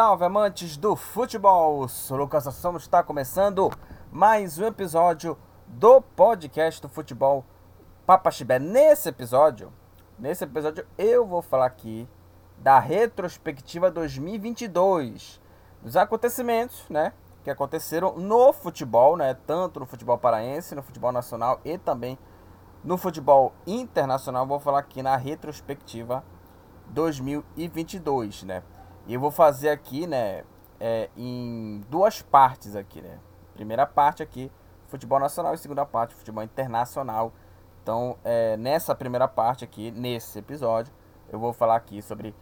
salve amantes do futebol! Sou Lucas Assomo, está começando mais um episódio do podcast do futebol Papa Chibé. Nesse episódio, nesse episódio eu vou falar aqui da retrospectiva 2022, dos acontecimentos, né, que aconteceram no futebol, né, tanto no futebol paraense, no futebol nacional e também no futebol internacional. Vou falar aqui na retrospectiva 2022, né? E eu vou fazer aqui, né, é, em duas partes aqui, né? Primeira parte aqui, futebol nacional e segunda parte, futebol internacional. Então, é, nessa primeira parte aqui, nesse episódio, eu vou falar aqui sobre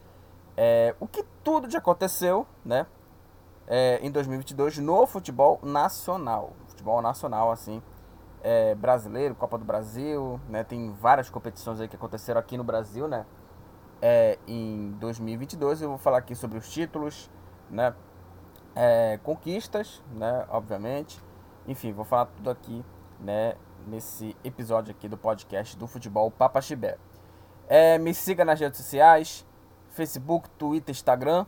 é, o que tudo já aconteceu, né? É, em 2022 no futebol nacional. Futebol nacional, assim, é, brasileiro, Copa do Brasil, né? Tem várias competições aí que aconteceram aqui no Brasil, né? É, em 2022. Eu vou falar aqui sobre os títulos, né? É, conquistas, né? Obviamente. Enfim, vou falar tudo aqui, né? Nesse episódio aqui do podcast do Futebol Papa Chibé. É, me siga nas redes sociais, Facebook, Twitter, Instagram.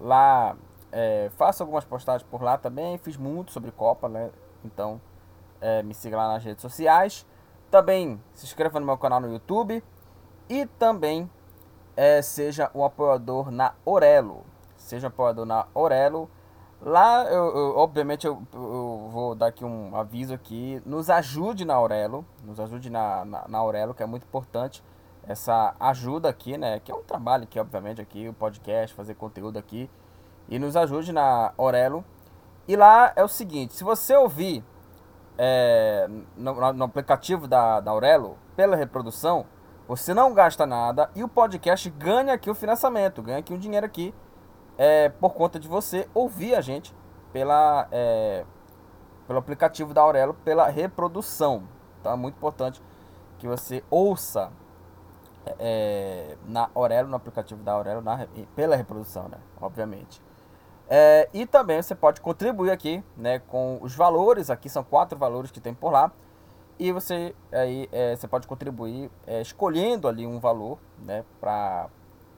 Lá é, faço algumas postagens por lá também. Fiz muito sobre Copa, né? Então é, me siga lá nas redes sociais. Também se inscreva no meu canal no YouTube. E também é, seja um apoiador na Orelo. Seja um apoiador na Orelo. Lá, eu, eu obviamente, eu, eu, vou dar aqui um aviso aqui. Nos ajude na Aurelo. Nos ajude na, na, na Aurelo, que é muito importante essa ajuda aqui, né? Que é um trabalho que, obviamente, aqui, o podcast, fazer conteúdo aqui. E nos ajude na Aurelo. E lá é o seguinte, se você ouvir é, no, no, aplicativo da, da Aurelo, pela reprodução, você não gasta nada e o podcast ganha aqui o financiamento, ganha aqui um dinheiro aqui é, por conta de você ouvir a gente pela, é, pelo aplicativo da Aurelo, pela reprodução. É muito importante que você ouça é, na Aurelo, no aplicativo da Aurelo, na, pela reprodução, né? Obviamente. É, e também você pode contribuir aqui né, com os valores, aqui são quatro valores que tem por lá. E você aí é, você pode contribuir é, escolhendo ali um valor, né, para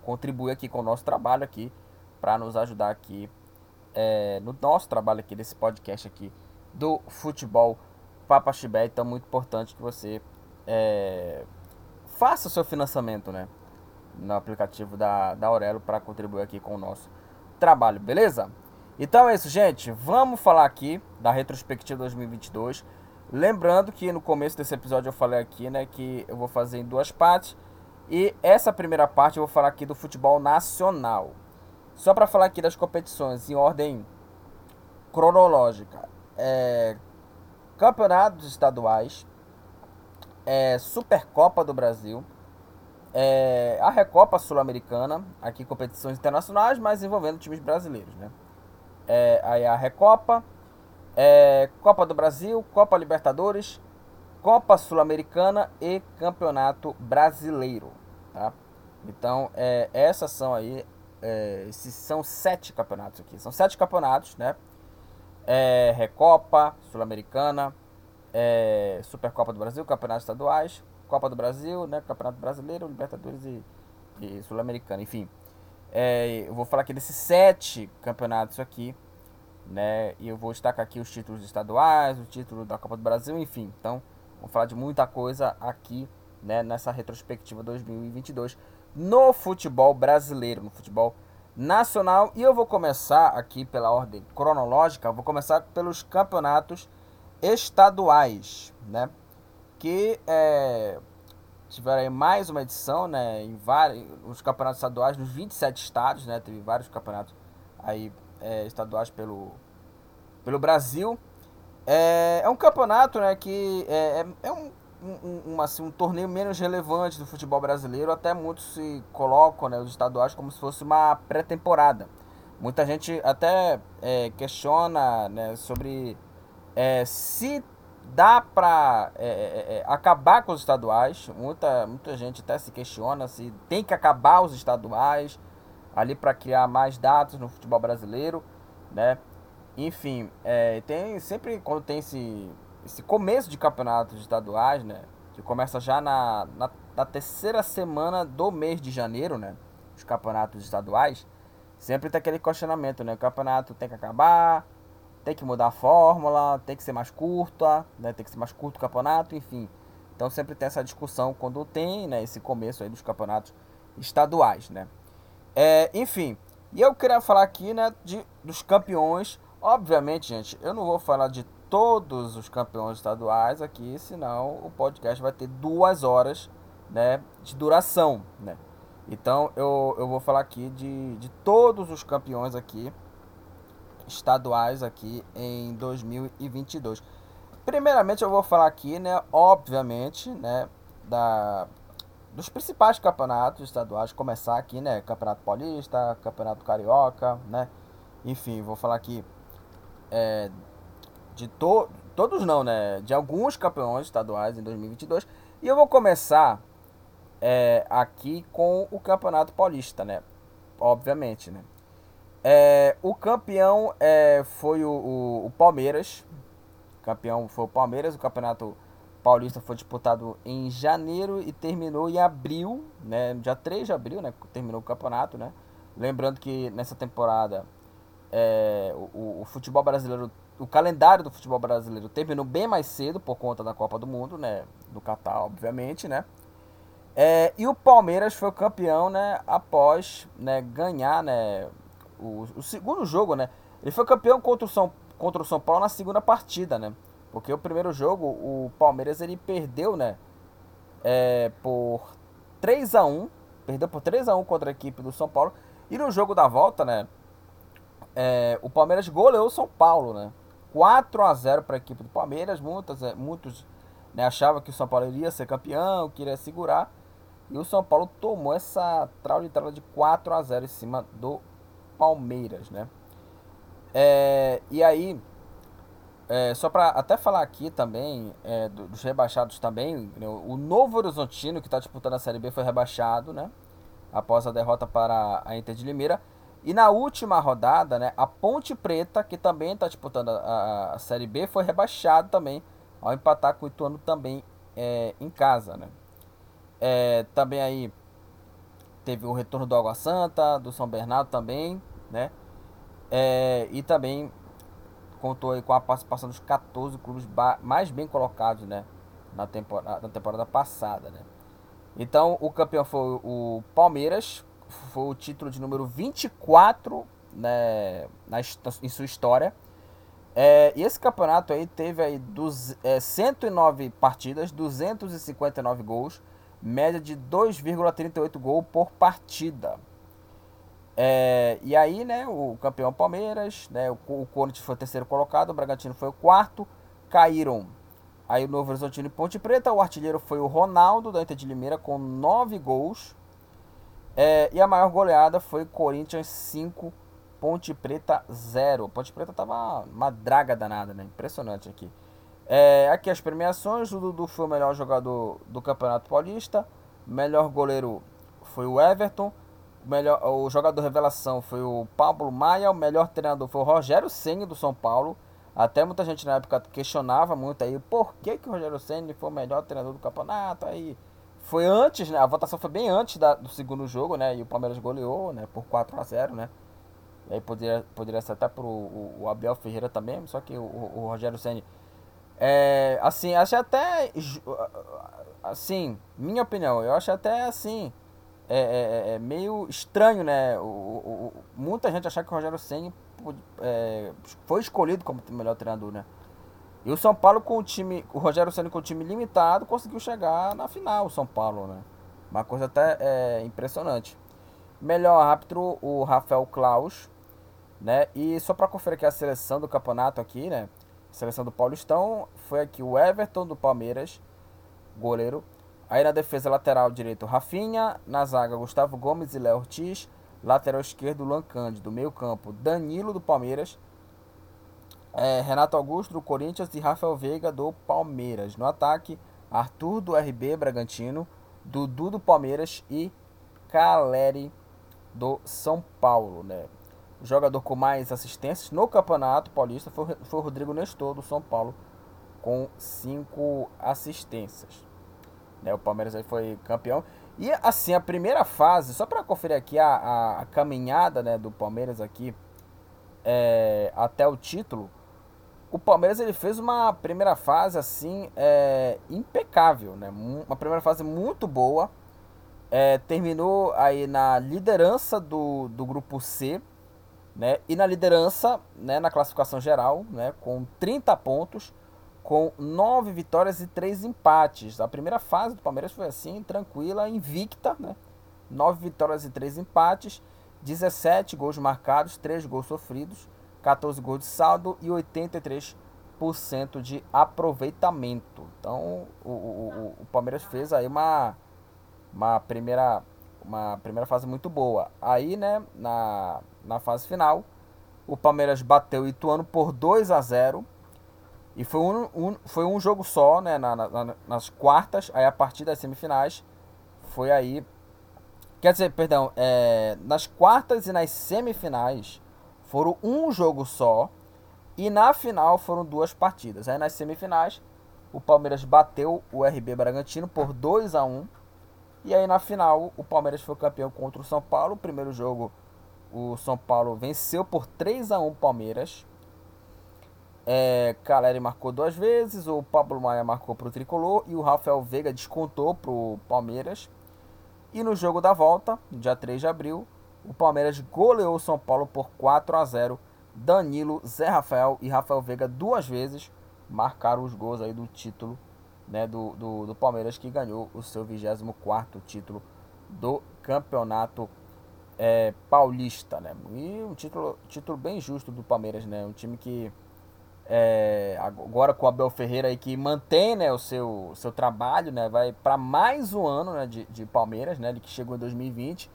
contribuir aqui com o nosso trabalho aqui, para nos ajudar aqui é, no nosso trabalho aqui desse podcast aqui do futebol Papa Chibé. Então, muito importante que você é, faça o seu financiamento, né, no aplicativo da, da Aurelo para contribuir aqui com o nosso trabalho, beleza? Então é isso, gente. Vamos falar aqui da retrospectiva 2022. Lembrando que no começo desse episódio eu falei aqui, né, que eu vou fazer em duas partes. E essa primeira parte eu vou falar aqui do futebol nacional. Só para falar aqui das competições em ordem cronológica. É, campeonatos estaduais, é, Supercopa do Brasil, é, a Recopa Sul-Americana, aqui competições internacionais, mas envolvendo times brasileiros, né? É, aí a Recopa, é, Copa do Brasil, Copa Libertadores, Copa Sul-Americana e Campeonato Brasileiro, tá? Então, é, essas são aí, é, esses são sete campeonatos aqui, são sete campeonatos, né? É, Recopa, Sul-Americana, é, Supercopa do Brasil, Campeonatos Estaduais, Copa do Brasil, né? Campeonato Brasileiro, Libertadores e, e Sul-Americana, enfim. É, eu vou falar aqui desses sete campeonatos aqui, né? E eu vou destacar aqui os títulos estaduais, o título da Copa do Brasil, enfim. Então, vamos falar de muita coisa aqui, né, nessa retrospectiva 2022 no futebol brasileiro, no futebol nacional. E eu vou começar aqui pela ordem cronológica, vou começar pelos campeonatos estaduais, né? Que é, tiveram mais uma edição, né? Em vários os campeonatos estaduais nos 27 estados, né? Teve vários campeonatos aí é, estaduais pelo, pelo Brasil. É, é um campeonato né, que é, é, é um, um, assim, um torneio menos relevante do futebol brasileiro. Até muitos se colocam né, os estaduais como se fosse uma pré-temporada. Muita gente até é, questiona né, sobre é, se dá para é, é, é, acabar com os estaduais. Muita, muita gente até se questiona se tem que acabar os estaduais ali para criar mais dados no futebol brasileiro, né? Enfim, é, tem sempre quando tem esse, esse começo de campeonatos estaduais, né? Que começa já na, na, na terceira semana do mês de janeiro, né? Os campeonatos estaduais. sempre tem aquele questionamento, né? O campeonato tem que acabar, tem que mudar a fórmula, tem que ser mais curta, né? Tem que ser mais curto o campeonato, enfim. Então sempre tem essa discussão quando tem, né? Esse começo aí dos campeonatos estaduais, né? É, enfim, e eu queria falar aqui, né? De, dos campeões. Obviamente, gente, eu não vou falar de todos os campeões estaduais aqui, senão o podcast vai ter duas horas, né? De duração, né? Então eu, eu vou falar aqui de, de todos os campeões aqui estaduais aqui em 2022. Primeiramente eu vou falar aqui, né, obviamente, né, da dos principais campeonatos estaduais, começar aqui, né, Campeonato Paulista, Campeonato Carioca, né? Enfim, vou falar aqui é, de to todos não, né, de alguns campeões estaduais em 2022. E eu vou começar é, aqui com o Campeonato Paulista, né? Obviamente, né? É, o campeão é, foi o, o, o, Palmeiras. O campeão foi o Palmeiras. O Campeonato Paulista foi disputado em janeiro e terminou em abril, né? Dia 3 de abril, né? Terminou o campeonato, né? Lembrando que nessa temporada é, o, o futebol brasileiro, o calendário do futebol brasileiro terminou bem mais cedo por conta da Copa do Mundo, né? Do Catar, obviamente, né? É, e o Palmeiras foi campeão, né? Após né, ganhar, né? O, o, segundo jogo, né? Ele foi campeão contra o, São, contra o São Paulo na segunda partida, né? Porque o primeiro jogo, o Palmeiras ele perdeu, né? É, por 3 a 1 Perdeu por 3 a 1 contra a equipe do São Paulo. E no jogo da volta, né? É, o Palmeiras goleou o São Paulo, né? 4 a 0 para a equipe do Palmeiras. Muitos, é, muitos né, achavam que o São Paulo iria ser campeão, queria segurar. E o São Paulo tomou essa traulitada de 4 a 0 em cima do Palmeiras, né? É, e aí, é, só para até falar aqui também, é, dos rebaixados também, né, o Novo Horizontino, que está disputando a Série B, foi rebaixado, né? Após a derrota para a Inter de Limeira. E na última rodada, né, a Ponte Preta, que também está disputando a, a, Série B, foi rebaixado também, ao empatar com o Ituano também é, em casa, né? É, também aí teve o retorno do Água Santa, do São Bernardo também, né? É, e também contou com a participação dos 14 clubes mais bem colocados, né? Na temporada, na temporada passada, né? Então, o campeão foi o Palmeiras, foi o título de número 24 né, na, em sua história. É, e esse campeonato aí teve aí dos, é, 109 partidas, 259 gols, média de 2,38 gol por partida. É, e aí, né, o campeão Palmeiras, né, o, o Corinthians foi o terceiro colocado, o Bragantino foi o quarto, caíram aí o Novo Horizontino e Ponte Preta, o artilheiro foi o Ronaldo da Inter de Limeira com 9 gols, é, e a maior goleada foi Corinthians 5, Ponte Preta 0. Ponte Preta tava uma draga danada, né, impressionante aqui. É, aqui as premiações, o Dudu foi o melhor jogador do Campeonato Paulista, melhor goleiro foi o Everton, o, melhor, o jogador revelação foi o Pablo Maia, o melhor treinador foi o Rogério Senni do São Paulo. Até muita gente na época questionava muito aí por que, que o Rogério Senni foi o melhor treinador do campeonato. Aí foi antes, né? A votação foi bem antes da, do segundo jogo, né? E o Palmeiras goleou, né? Por 4 a 0 né? E aí poderia, poderia ser até pro o, o Abel Ferreira também, só que o, o Rogério Senni é, assim, acho até. Assim, minha opinião, eu acho até assim. É, é, é, é meio estranho, né? O, o, muita gente achar que o Rogério Senni é, foi escolhido como melhor treinador, né? E o São Paulo com o time. O Rogério Senni com o time limitado conseguiu chegar na final, o São Paulo, né? Uma coisa até é, impressionante. Melhor árbitro, o Rafael Klaus, né? E só para conferir aqui a seleção do campeonato aqui, né? Seleção do Paulistão foi aqui o Everton do Palmeiras, goleiro. Aí na defesa lateral direito, Rafinha. Na zaga, Gustavo Gomes e Léo Ortiz. Lateral esquerdo, Luan Cândido. Meio campo, Danilo do Palmeiras. É, Renato Augusto do Corinthians e Rafael Veiga do Palmeiras. No ataque, Arthur do RB Bragantino. Dudu do Palmeiras e Caleri do São Paulo, né? O jogador com mais assistências no Campeonato Paulista foi, foi o Rodrigo Nestor, do São Paulo, com cinco assistências. Né, o Palmeiras aí foi campeão. E assim, a primeira fase, só para conferir aqui a, a, a, caminhada né, do Palmeiras aqui é, até o título, o Palmeiras ele fez uma primeira fase assim é, impecável, né? Uma primeira fase muito boa. É, terminou aí na liderança do, do grupo C, né? E na liderança, né, na classificação geral, né, com 30 pontos com nove vitórias e três empates. A primeira fase do Palmeiras foi assim, tranquila, invicta, né? Nove vitórias e três empates, 17 gols marcados, 3 gols sofridos, 14 gols de saldo e 83% de aproveitamento. Então, o, o, o Palmeiras fez aí uma, uma, primeira, uma primeira fase muito boa. Aí, né, na, na fase final, o Palmeiras bateu o Ituano por 2 a 0 e foi um, um, foi um jogo só, né? Na, na, nas quartas, aí a partir das semifinais foi aí. Quer dizer, perdão, é, nas quartas e nas semifinais foram um jogo só. E na final foram duas partidas. Aí nas semifinais, o Palmeiras bateu o RB Bragantino por 2 a 1 E aí na final, o Palmeiras foi campeão contra o São Paulo. O primeiro jogo, o São Paulo venceu por 3 a 1 o Palmeiras. É, Caleri marcou duas vezes, o Pablo Maia marcou para o Tricolor e o Rafael Veiga descontou para o Palmeiras. E no jogo da volta, dia 3 de abril, o Palmeiras goleou o São Paulo por 4 a 0. Danilo, Zé Rafael e Rafael Veiga duas vezes marcaram os gols aí do título né, do, do, do Palmeiras que ganhou o seu 24 título do campeonato é, paulista. Né? E um título, título bem justo do Palmeiras, né? um time que é, agora com o Abel Ferreira aí que mantém né, o seu, seu trabalho, né, vai para mais um ano né, de, de Palmeiras, né, ele que chegou em 2020,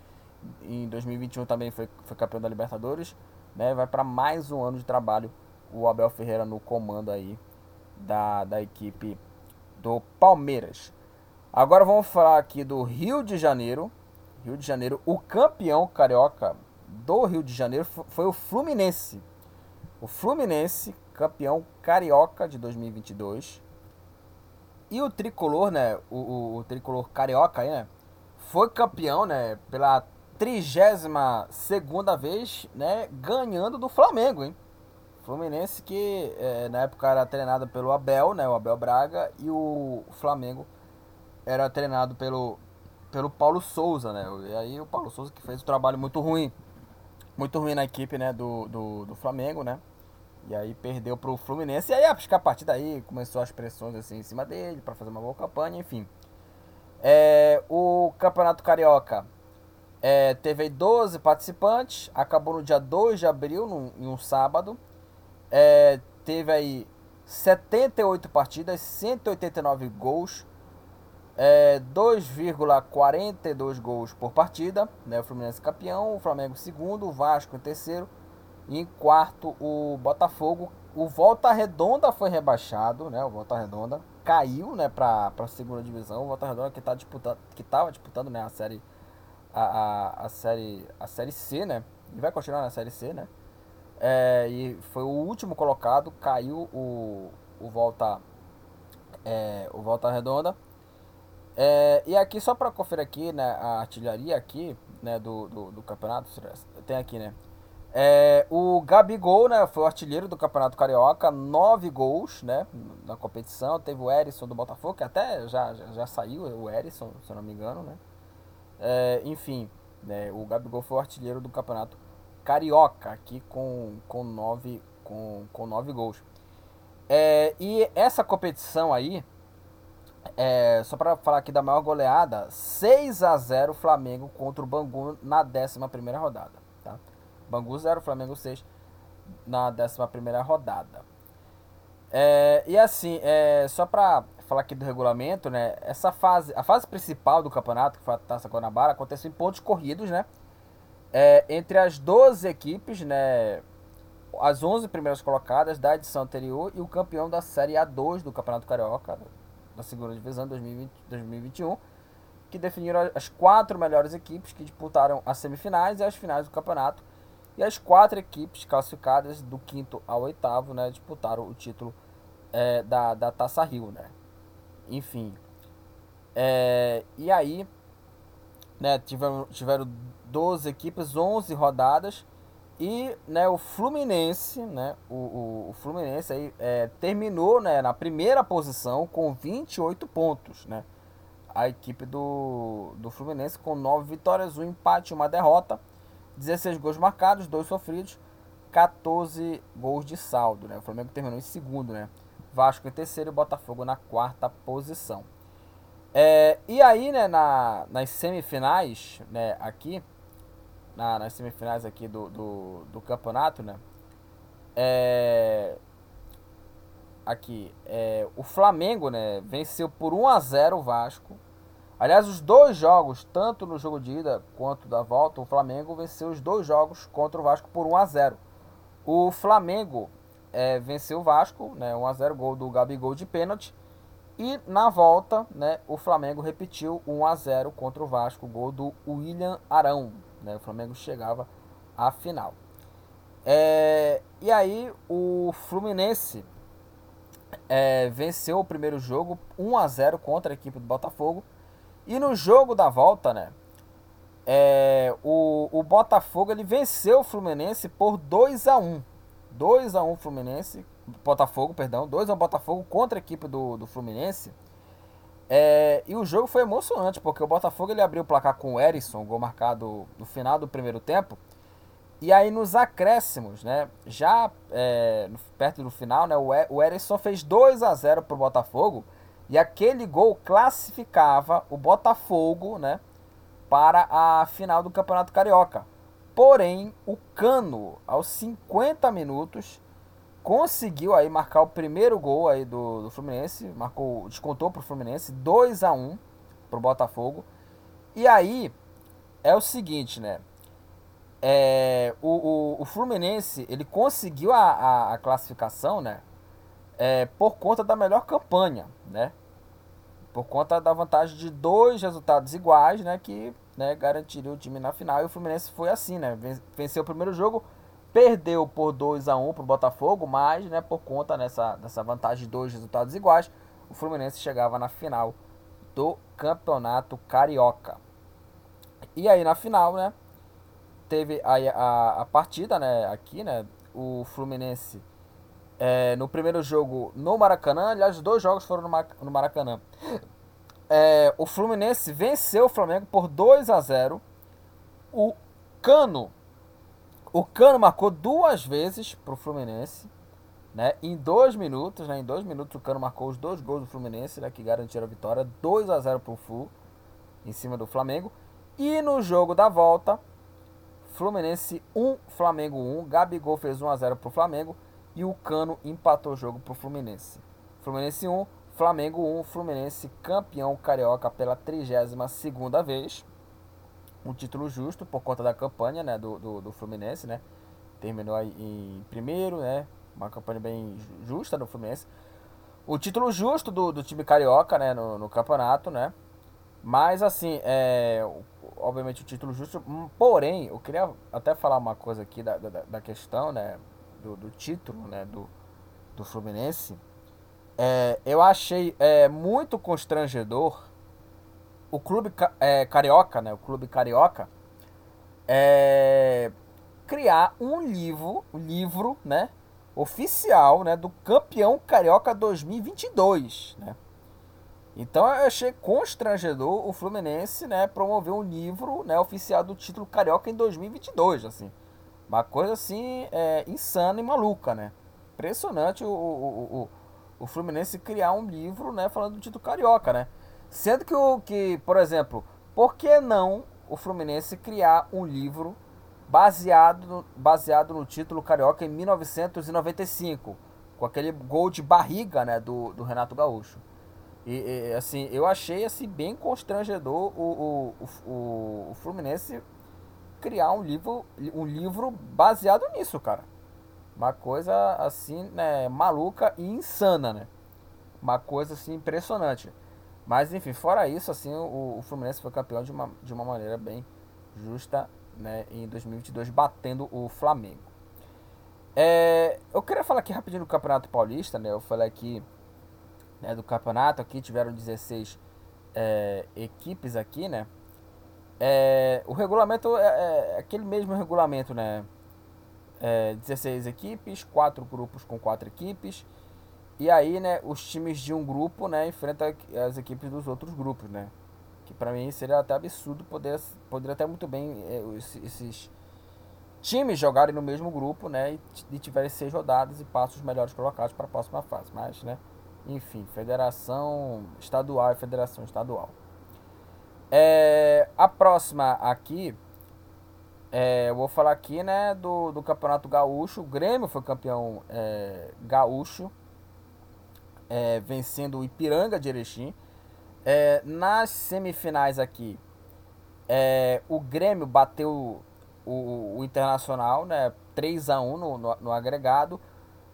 em 2021 também foi, foi campeão da Libertadores, né, vai para mais um ano de trabalho o Abel Ferreira no comando aí da, da equipe do Palmeiras. Agora vamos falar aqui do Rio de Janeiro. Rio de Janeiro, o campeão carioca do Rio de Janeiro foi o Fluminense. O Fluminense campeão carioca de 2022. E o tricolor, né? O, o, o tricolor carioca, né? Foi campeão, né? Pela 32 segunda vez, né? Ganhando do Flamengo, hein? Fluminense que é, na época era treinado pelo Abel, né? O Abel Braga. E o Flamengo era treinado pelo, pelo Paulo Souza, né? E aí o Paulo Souza que fez um trabalho muito ruim. Muito ruim na equipe, né? Do, do, do Flamengo, né? E aí perdeu pro Fluminense. E aí, acho que a partir daí começou as pressões assim em cima dele para fazer uma boa campanha, enfim. É, o Campeonato Carioca é, teve 12 participantes, acabou no dia 2 de abril, num, em um sábado. É, teve aí 78 partidas, 189 gols, é, 2,42 gols por partida. Né, o Fluminense campeão, o Flamengo segundo, o Vasco em terceiro e em quarto, o Botafogo. O Volta Redonda foi rebaixado, né? O Volta Redonda caiu, né, para a segunda divisão. O Volta Redonda que tá disputando, que tava disputando, né, a série a, a, a série a série C, né? E vai continuar na série C, né? É, e foi o último colocado, caiu o, o Volta é, o Volta Redonda. É, e aqui só para conferir aqui, né, a artilharia aqui, né, do, do, do campeonato, tem aqui, né? É, o Gabigol, né, foi o artilheiro do Campeonato Carioca, nove gols, né, na competição. Teve o Erisson do Botafogo, que até já, já, já saiu, o Erisson, se eu não me engano, né. É, enfim, né, o Gabigol foi o artilheiro do Campeonato Carioca, aqui com, com, nove, com, com nove gols. É, e essa competição aí, é, só para falar aqui da maior goleada, 6 a 0 Flamengo contra o Bangu na 11 primeira rodada. Bangu 0, Flamengo 6 na 11 rodada. É, e assim, é, só para falar aqui do regulamento, né? Essa fase, a fase principal do campeonato, que foi a Taça Guanabara, aconteceu em pontos corridos, né? É, entre as 12 equipes, né? As 11 primeiras colocadas da edição anterior e o campeão da Série A2 do Campeonato Carioca, da segunda divisão 2020, 2021, que definiram as quatro melhores equipes que disputaram as semifinais e as finais do campeonato e as quatro equipes classificadas do quinto ao oitavo, né, disputaram o título é, da, da Taça Rio, né. Enfim. É, e aí, né, tiveram, tiveram 12 equipes, 11 rodadas. E né, o Fluminense, né, o, o, o Fluminense aí, é, terminou né, na primeira posição com 28 pontos. Né? A equipe do, do Fluminense com 9 vitórias, um empate e uma derrota. 16 gols marcados, 2 sofridos, 14 gols de saldo. Né? O Flamengo terminou em segundo, né? Vasco em terceiro e Botafogo na quarta posição. É, e aí, né, na, nas semifinais, né, aqui, na, nas semifinais aqui do, do, do campeonato, né, é, aqui, é, o Flamengo, né, venceu por 1 a 0 o Vasco. Aliás, os dois jogos, tanto no jogo de ida quanto da volta, o Flamengo venceu os dois jogos contra o Vasco por 1 a 0. O Flamengo é, venceu o Vasco, né, 1 a 0 gol do Gabigol de pênalti. E na volta, né, o Flamengo repetiu 1 a 0 contra o Vasco, gol do William Arão. Né, o Flamengo chegava à final. É, e aí o Fluminense é, venceu o primeiro jogo 1 a 0 contra a equipe do Botafogo. E no jogo da volta, né, é, o, o Botafogo ele venceu o Fluminense por 2 a 1 2 a 1 Fluminense, Botafogo, perdão, 2 a 1 Botafogo contra a equipe do, do Fluminense. É, e o jogo foi emocionante, porque o Botafogo ele abriu o placar com o Erisson, gol marcado no final do primeiro tempo. E aí nos acréscimos, né, já é, perto do final, né, o Erisson fez 2 a 0 para o Botafogo. E aquele gol classificava o Botafogo, né, para a final do Campeonato Carioca. Porém, o Cano, aos 50 minutos, conseguiu aí marcar o primeiro gol aí do, do Fluminense, marcou, descontou para o Fluminense, 2 a 1 para o Botafogo. E aí é o seguinte, né? É, o, o, o, Fluminense ele conseguiu a, a, a classificação, né? É, por conta da melhor campanha, né? Por conta da vantagem de dois resultados iguais, né? Que né, garantiria o time na final. E o Fluminense foi assim, né? Venceu o primeiro jogo, perdeu por 2 a 1 para o Botafogo, mas né, por conta dessa, dessa vantagem de dois resultados iguais, o Fluminense chegava na final do Campeonato Carioca. E aí na final, né, teve a, a, a partida, né, aqui, né, o Fluminense é, no primeiro jogo no Maracanã, aliás, os dois jogos foram no Maracanã. É, o Fluminense venceu o Flamengo por 2 a 0. O Cano, o Cano marcou duas vezes para o Fluminense, né? Em dois minutos, né? Em dois minutos o Cano marcou os dois gols do Fluminense, né? Que garantiram a vitória, 2 a 0 para o Flu em cima do Flamengo. E no jogo da volta, Fluminense 1, Flamengo 1. Gabigol fez 1 a 0 para o Flamengo e o Cano empatou o jogo para o Fluminense. Fluminense 1, Flamengo 1, Fluminense campeão carioca pela 32ª vez. Um título justo por conta da campanha né, do, do, do Fluminense, né? Terminou em primeiro, né? Uma campanha bem justa do Fluminense. O título justo do, do time carioca, né? No, no campeonato, né? Mas assim, é, obviamente o título justo. Hum, porém, eu queria até falar uma coisa aqui da, da, da questão, né? Do, do título, né? Do, do Fluminense é, eu achei é, muito constrangedor o clube é, carioca, né? O clube carioca é, criar um livro, um livro, né? Oficial, né? Do campeão carioca 2022, né? Então eu achei constrangedor o Fluminense, né? Promover um livro, né? Oficial do título carioca em 2022, assim. Uma coisa assim é, insana e maluca, né? Impressionante o, o, o o Fluminense criar um livro, né, falando do título carioca, né? Sendo que o que, por exemplo, por que não o Fluminense criar um livro baseado no, baseado no título carioca em 1995, com aquele gol de barriga, né, do, do Renato Gaúcho? E, e, assim, eu achei assim bem constrangedor o, o, o, o Fluminense criar um livro, um livro baseado nisso, cara. Uma coisa assim, né, maluca e insana, né? Uma coisa assim impressionante. Mas enfim, fora isso, assim, o, o Fluminense foi campeão de uma, de uma maneira bem justa, né, em 2022, batendo o Flamengo. É, eu queria falar aqui rapidinho do Campeonato Paulista, né? Eu falei aqui né, do campeonato, aqui tiveram 16 é, equipes aqui, né? É, o regulamento é, é, aquele mesmo regulamento, né? É, 16 equipes, quatro grupos com quatro equipes. E aí, né, os times de um grupo, né, enfrentam as equipes dos outros grupos, né? Que para mim seria até absurdo poder, poderia até muito bem é, esses times jogarem no mesmo grupo, né, e, e tiverem seis rodadas e passam os melhores colocados para a próxima fase. Mas, né, enfim, federação estadual e federação estadual. É, a próxima aqui, é, eu vou falar aqui, né, do, do Campeonato Gaúcho. O Grêmio foi campeão é, gaúcho, é, vencendo o Ipiranga de Erechim. É, nas semifinais aqui, é, o Grêmio bateu o, o Internacional, né, 3 a 1 no, no, no agregado.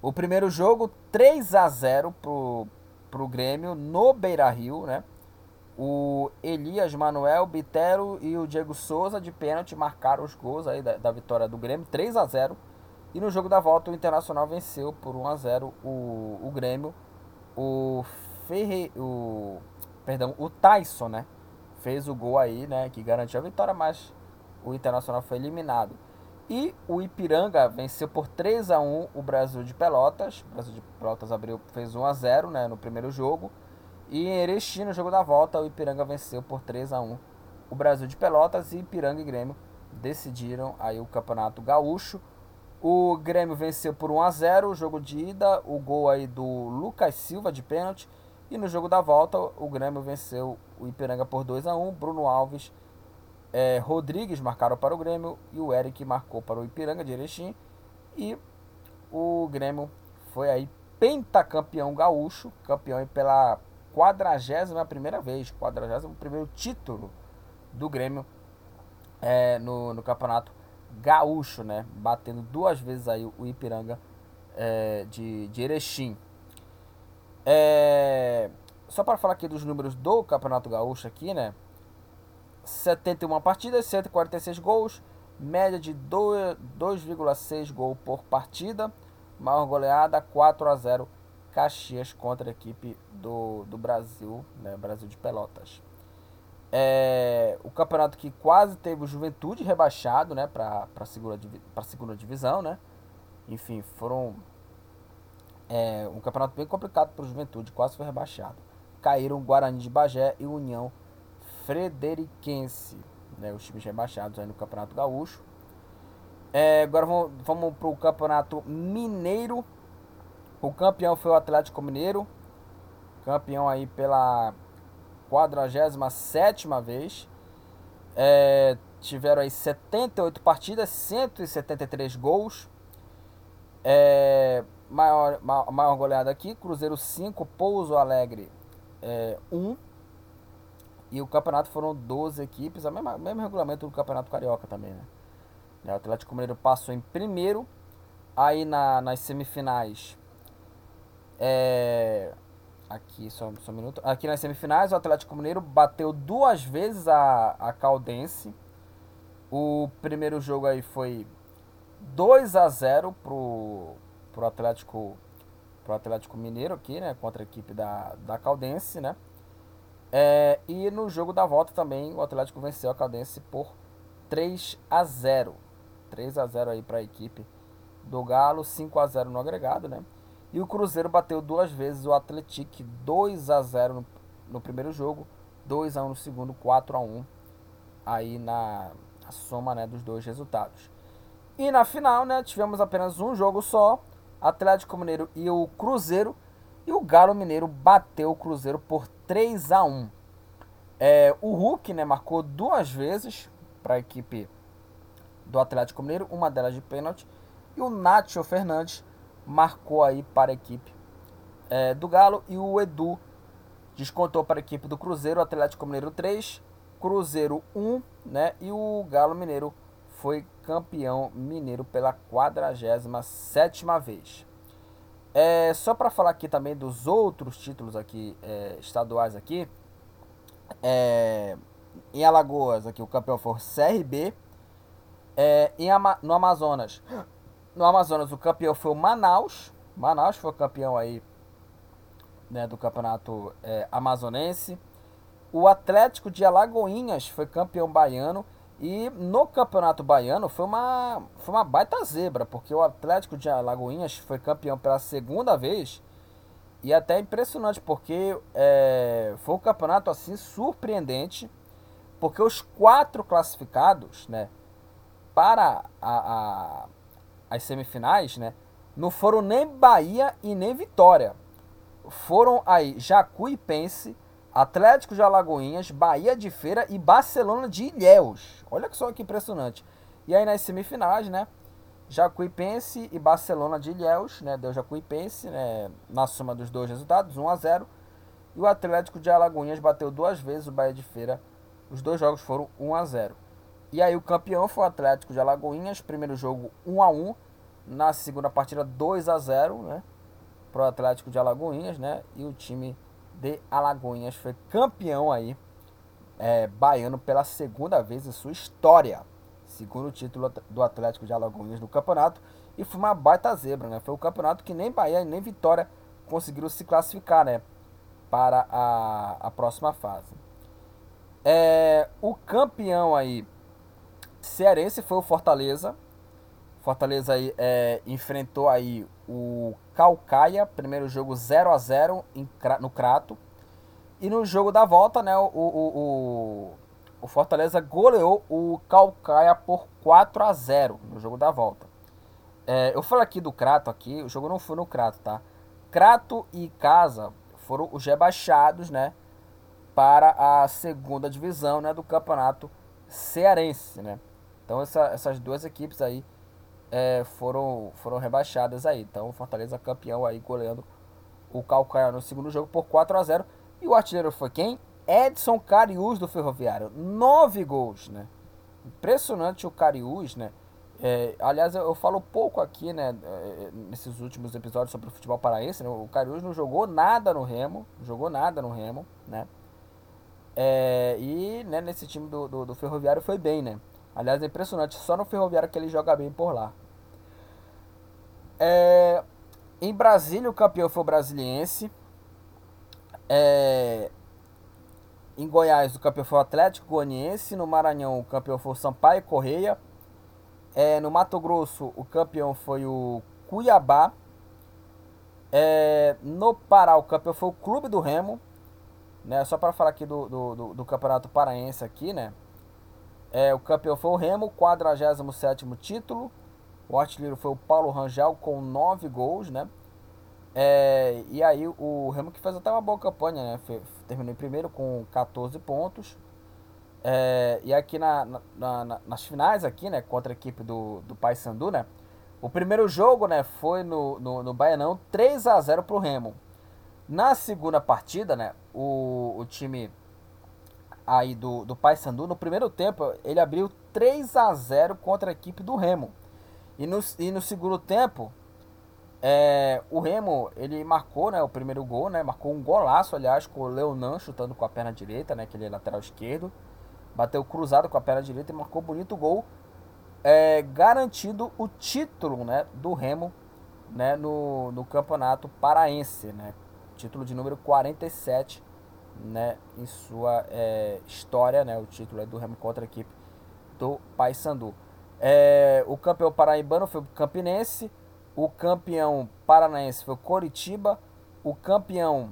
O primeiro jogo, 3 a 0 pro, pro Grêmio no Beira Rio, né? O Elias Manuel, Bitero e o Diego Souza de pênalti marcaram os gols aí da, da, vitória do Grêmio, 3 a 0 E no jogo da volta o Internacional venceu por 1 a 0 o, o Grêmio. O Ferre, o perdão, o Tyson, né? Fez o gol aí, né, que garantiu a vitória, mas o Internacional foi eliminado. E o Ipiranga venceu por 3 a 1 o Brasil de Pelotas. O Brasil de Pelotas abriu, fez 1 a 0 né, no primeiro jogo. E em Erechim, no jogo da volta, o Ipiranga venceu por 3 a 1 o Brasil de Pelotas. E Ipiranga e Grêmio decidiram aí o Campeonato Gaúcho. O Grêmio venceu por 1 a 0 o jogo de ida, o gol aí do Lucas Silva de pênalti. E no jogo da volta, o Grêmio venceu o Ipiranga por 2 a 1 Bruno Alves é, Rodrigues marcaram para o Grêmio e o Eric marcou para o Ipiranga de Erechim. E o Grêmio foi aí pentacampeão gaúcho, campeão pela quadragésima primeira vez, quadragésimo primeiro título do Grêmio é, no, no campeonato gaúcho, né? Batendo duas vezes aí o Ipiranga é, de, de Erechim. É, só para falar aqui dos números do campeonato gaúcho aqui, né? 71 partidas, 146 gols, média de 2,6 gols por partida, maior goleada 4 a 0 Caxias contra a equipe do, do Brasil, né, Brasil de Pelotas. É, o campeonato que quase teve o Juventude rebaixado né, para a segunda, segunda divisão. Né? Enfim, foram é, um campeonato bem complicado para o Juventude, quase foi rebaixado. Caíram Guarani de Bagé e União Frederiquense, né, os times rebaixados aí no Campeonato Gaúcho. É, agora vamos, vamos para o Campeonato Mineiro. O campeão foi o Atlético Mineiro, campeão aí pela 47 vez. É, tiveram aí 78 partidas, 173 gols. É, maior, maior goleada aqui, Cruzeiro 5, Pouso Alegre é, 1. E o campeonato foram 12 equipes, o mesmo, mesmo regulamento do Campeonato Carioca também, né? O Atlético Mineiro passou em primeiro, aí na, nas semifinais. É, aqui, só, só um minuto. Aqui nas semifinais, o Atlético Mineiro bateu duas vezes a, a Caldense. O primeiro jogo aí foi 2 a 0 pro, pro Atlético pro Atlético Mineiro aqui, né, contra a equipe da, da Caldense, né? É, e no jogo da volta também o Atlético venceu a Caldense por 3 a 0. 3 a 0 aí para a equipe do Galo, 5 a 0 no agregado, né? E o Cruzeiro bateu duas vezes o Atlético, 2 a 0 no, no, primeiro jogo, 2 a 1 no segundo, 4 a 1 aí na, soma, né, dos dois resultados. E na final, né, tivemos apenas um jogo só, Atlético Mineiro e o Cruzeiro e o Galo Mineiro bateu o Cruzeiro por 3 a 1 é, O Hulk né, marcou duas vezes para a equipe do Atlético Mineiro, uma delas de pênalti. E o Nacho Fernandes marcou aí para a equipe é, do Galo. E o Edu descontou para a equipe do Cruzeiro, Atlético Mineiro 3, Cruzeiro 1, né? E o Galo Mineiro foi campeão mineiro pela 47 vez. É, só para falar aqui também dos outros títulos aqui é, estaduais aqui. É, em Alagoas aqui o campeão foi o CRB. É, em Ama no Amazonas, no Amazonas o campeão foi o Manaus. Manaus foi campeão aí né, do campeonato é, amazonense. o Atlético de Alagoinhas foi campeão baiano e no Campeonato Baiano foi uma, foi uma baita zebra, porque o Atlético de Alagoinhas foi campeão pela segunda vez e até impressionante, porque é, foi um campeonato assim surpreendente, porque os quatro classificados né, para a, as semifinais né, não foram nem Bahia e nem Vitória. Foram aí Jacuipense, Atlético de Alagoinhas, Bahia de Feira e Barcelona de Ilhéus. Olha só que impressionante. E aí nas semifinais, né? Jacuipense e Barcelona de Ilhéus, né? Deu Jacuipense, né? Na soma dos dois resultados, 1 a 0. E o Atlético de Alagoinhas bateu duas vezes o Bahia de Feira. Os dois jogos foram 1 a 0. E aí o campeão foi o Atlético de Alagoinhas, primeiro jogo 1 a 1, na segunda partida 2 a 0, né? Pro Atlético de Alagoinhas, né? E o time de Alagoinhas foi campeão aí é, baiano pela segunda vez em sua história. Segundo título do Atlético de Alagoinhas no campeonato. E foi uma baita zebra, né? Foi o campeonato que nem Bahia nem Vitória conseguiram se classificar, né? Para a, a próxima fase. É, o campeão aí cearense foi o Fortaleza. Fortaleza é, enfrentou aí o Calcaia, primeiro jogo 0 a 0 em, no Crato. E no jogo da volta, né, o, o, o, o Fortaleza goleou o Calcaia por 4 a 0 no jogo da volta. É, eu falo aqui do Crato aqui, o jogo não foi no Crato, tá? Crato e Casa foram os rebaixados, né, para a segunda divisão, né, do Campeonato Cearense, né? Então essa, essas duas equipes aí é, foram, foram rebaixadas aí. Então o Fortaleza campeão aí goleando o Calcaia no segundo jogo por 4 a 0 E o artilheiro foi quem? Edson Cariús do Ferroviário. Nove gols, né? Impressionante o Cariús, né? É, aliás, eu, eu, falo pouco aqui, né, é, nesses últimos episódios sobre o futebol paraense, né? O Cariús não jogou nada no Remo, jogou nada no Remo, né? É, e né, nesse time do, do, do Ferroviário foi bem, né? Aliás, é impressionante, só no Ferroviário que ele joga bem por lá. É, em Brasília, o campeão foi o Brasiliense. É, em Goiás, o campeão foi o Atlético Goianiense. No Maranhão, o campeão foi o Sampaio Correia. É, no Mato Grosso, o campeão foi o Cuiabá. É, no Pará, o campeão foi o Clube do Remo. Né, só para falar aqui do, do, do, do Campeonato Paraense aqui, né? É, o campeão foi o Remo, 47 título. O artilheiro foi o Paulo Rangel com 9 gols, né? É, e aí o Remo que fez até uma boa campanha, né? terminou em primeiro com 14 pontos. É, e aqui na, na, na, nas finais aqui, né? Contra a equipe do, do Paysandu, né? O primeiro jogo, né? Foi no, no, no Baianão 3 a 0 pro Remo. Na segunda partida, né? O, o time aí do, do Paysandu, no primeiro tempo, ele abriu 3 a 0 contra a equipe do Remo. E no, e no segundo tempo, é, o Remo, ele marcou né, o primeiro gol, né? Marcou um golaço, aliás, com o Leonan chutando com a perna direita, né? Que ele é lateral esquerdo. Bateu cruzado com a perna direita e marcou bonito gol. É, garantindo o título né, do Remo né, no, no campeonato paraense. Né? Título de número 47 né, em sua é, história, né, o título é do Remo contra a equipe do Paysandu. É, o campeão paraibano foi o Campinense, o campeão paranaense foi o Coritiba, o campeão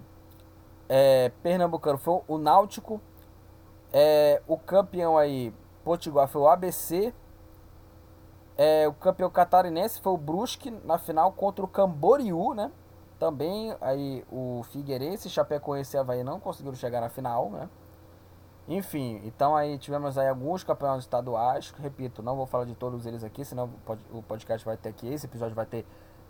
é, pernambucano foi o Náutico, é, o campeão aí potiguar foi o ABC, é, o campeão catarinense foi o Brusque na final contra o Camboriú, né? Também aí o Figueirense, Chapecoense e Havaí não conseguiram chegar na final, né? Enfim, então aí tivemos aí alguns campeonatos estaduais. Repito, não vou falar de todos eles aqui, senão o podcast vai ter aqui. Esse episódio vai ter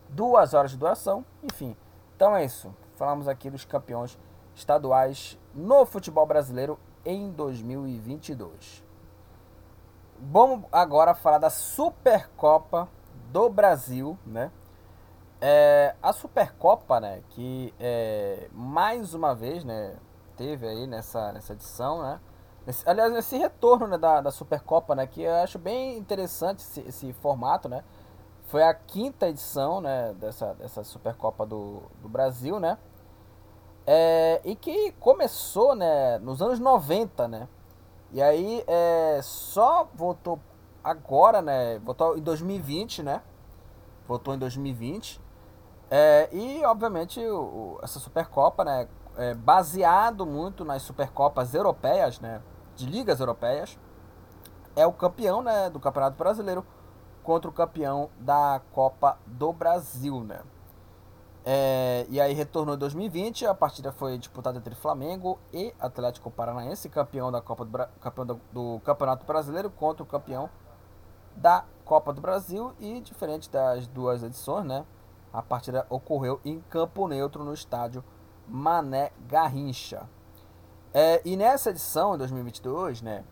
duas horas de duração. Enfim, então é isso. Falamos aqui dos campeões estaduais no futebol brasileiro em 2022. Vamos agora falar da Supercopa do Brasil, né? É, a Supercopa, né, que é, mais uma vez, né, teve aí nessa, nessa edição, né, esse, aliás, esse retorno né, da, da Supercopa, né, que eu acho bem interessante esse, esse formato, né, foi a quinta edição, né, dessa, dessa Supercopa do, do Brasil, né, é, e que começou né, nos anos 90, né? E aí é, só voltou agora, né? Voltou em 2020, né? Voltou em 2020. É, e obviamente o, essa Supercopa, né? É baseado muito nas Supercopas europeias, né? De ligas europeias. É o campeão, né? Do Campeonato Brasileiro contra o campeão da Copa do Brasil, né? É, e aí retornou em 2020, a partida foi disputada entre Flamengo e Atlético Paranaense, campeão da Copa do, campeão do, do, Campeonato Brasileiro contra o campeão da Copa do Brasil e diferente das duas edições, né? A partida ocorreu em campo neutro no estádio Mané Garrincha. É, e nessa edição, em 2022, né?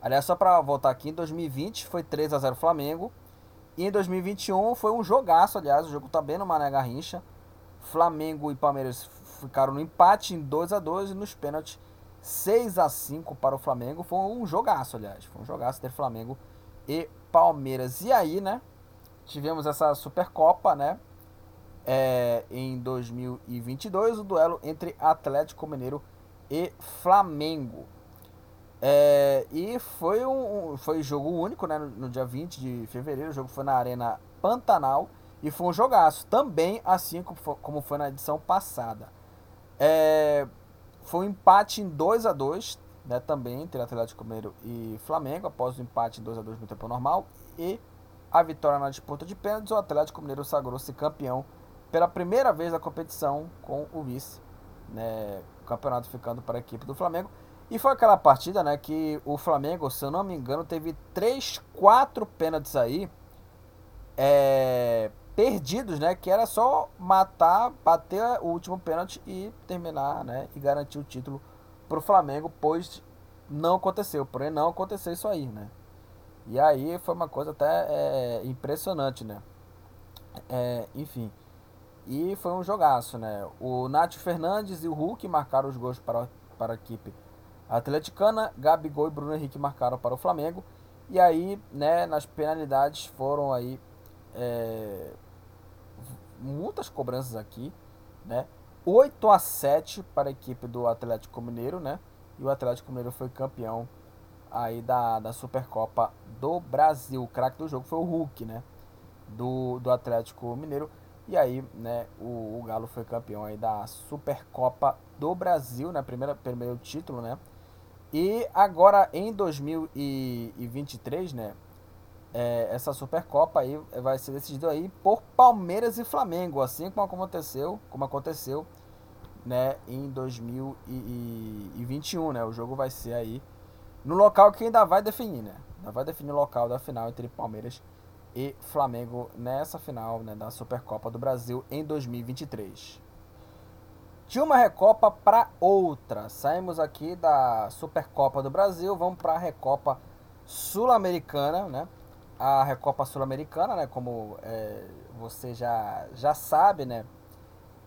Aliás, só para voltar aqui, em 2020 foi 3 a 0 Flamengo. E em 2021 foi um jogaço, aliás, o jogo tá bem no Mané Garrincha. Flamengo e Palmeiras ficaram no empate em 2 a 2 e nos pênaltis 6 a 5 para o Flamengo. Foi um jogaço, aliás. Foi um jogaço entre Flamengo e Palmeiras. E aí, né? Tivemos essa Supercopa, né? É, em 2022, o duelo entre Atlético Mineiro e Flamengo. É, e foi um, foi jogo único, né? No, dia 20 de fevereiro, o jogo foi na Arena Pantanal. E foi um jogaço, também assim como foi na edição passada. É, foi um empate em 2 a 2 né, também entre Atlético Mineiro e Flamengo, após o empate em 2 a 2 no tempo normal. E a vitória na disputa de pênaltis, o Atlético Mineiro sagrou-se campeão pela primeira vez da competição com o vice. Né, o campeonato ficando para a equipe do Flamengo. E foi aquela partida né, que o Flamengo, se eu não me engano, teve 3, 4 pênaltis aí. É, perdidos, né? Que era só matar, bater o último pênalti e terminar, né? E garantir o título para o Flamengo, pois não aconteceu. Porém, não aconteceu isso aí, né? E aí foi uma coisa até é, impressionante, né? É, enfim. E foi um jogaço, né? O Nath Fernandes e o Hulk marcaram os gols para, para a equipe atleticana. Gabigol e Bruno Henrique marcaram para o Flamengo. E aí, né, nas penalidades foram aí é, muitas cobranças aqui, né? 8 a 7 para a equipe do Atlético Mineiro, né? E o Atlético Mineiro foi campeão aí da, da Supercopa do Brasil. O craque do jogo foi o Hulk, né? Do, do Atlético Mineiro. E aí, né, o, o Galo foi campeão aí da Supercopa do Brasil, né? Primeira, primeiro título, né? E agora em 2023, né? é, essa Supercopa aí vai ser decidida aí por Palmeiras e Flamengo, assim como aconteceu, como aconteceu, né, em 2021, né? O jogo vai ser aí no local que ainda vai definir, né? Ainda vai definir o local da final entre Palmeiras e Flamengo nessa final, né, da Supercopa do Brasil em 2023. De uma Recopa para outra. Saímos aqui da Supercopa do Brasil, vamos para a Recopa Sul-Americana, né? a Recopa Sul-Americana, né? Como é, você já, já sabe, né?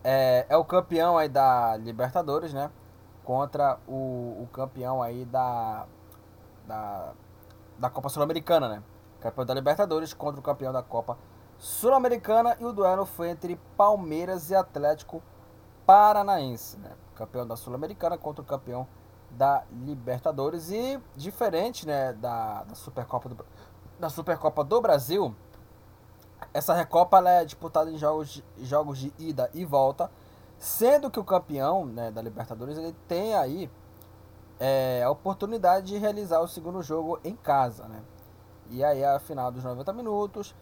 É, é o campeão aí da Libertadores, né? Contra o, o campeão aí da, da, da Copa Sul-Americana, né? Campeão da Libertadores contra o campeão da Copa Sul-Americana e o duelo foi entre Palmeiras e Atlético Paranaense, né? Campeão da Sul-Americana contra o campeão da Libertadores e diferente, né, da, da Supercopa do da Supercopa do Brasil, essa Recopa é disputada em jogos, jogos de ida e volta, sendo que o campeão né, da Libertadores ele tem aí é, a oportunidade de realizar o segundo jogo em casa, né? E aí a final dos 90 minutos,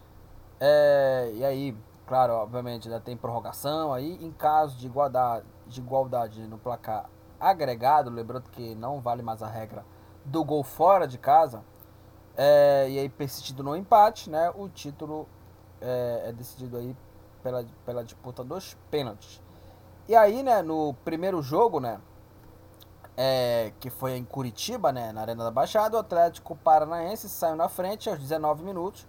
é, e aí, claro, obviamente ainda tem prorrogação aí, em caso de igualdade, de igualdade no placar agregado, lembrando que não vale mais a regra do gol fora de casa, é, e aí, persistindo no empate, né, o título é, é, decidido aí pela, pela disputa dos pênaltis. E aí, né, no primeiro jogo, né, é, que foi em Curitiba, né, na Arena da Baixada, o Atlético Paranaense saiu na frente aos 19 minutos,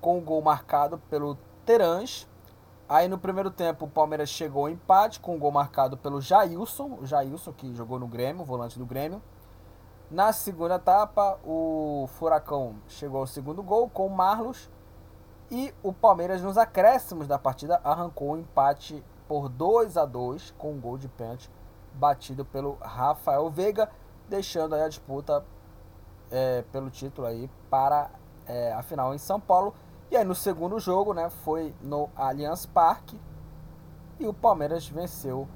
com o gol marcado pelo Terãs. Aí no primeiro tempo o Palmeiras chegou ao empate, com o gol marcado pelo Jailson, o Jailson que jogou no Grêmio, volante do Grêmio. Na segunda etapa, o Furacão chegou ao segundo gol com o Marlos e o Palmeiras nos acréscimos da partida arrancou o um empate por 2 a 2 com um gol de pênalti batido pelo Rafael Veiga, deixando a disputa é, pelo título aí para é, a final em São Paulo. E aí no segundo jogo, né, foi no Allianz Parque e o Palmeiras venceu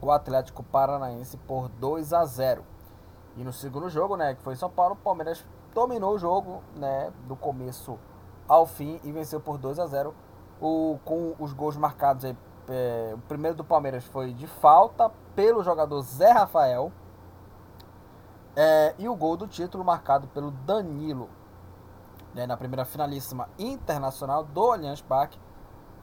o Atlético Paranaense por 2 a 0. E no segundo jogo, né, que foi em São Paulo, o Palmeiras dominou o jogo, né, do começo ao fim e venceu por 2 a 0. O, com os gols marcados aí, é, o primeiro do Palmeiras foi de falta pelo jogador Zé Rafael. É, e o gol do título marcado pelo Danilo né, na primeira finalíssima internacional do Allianz Parque,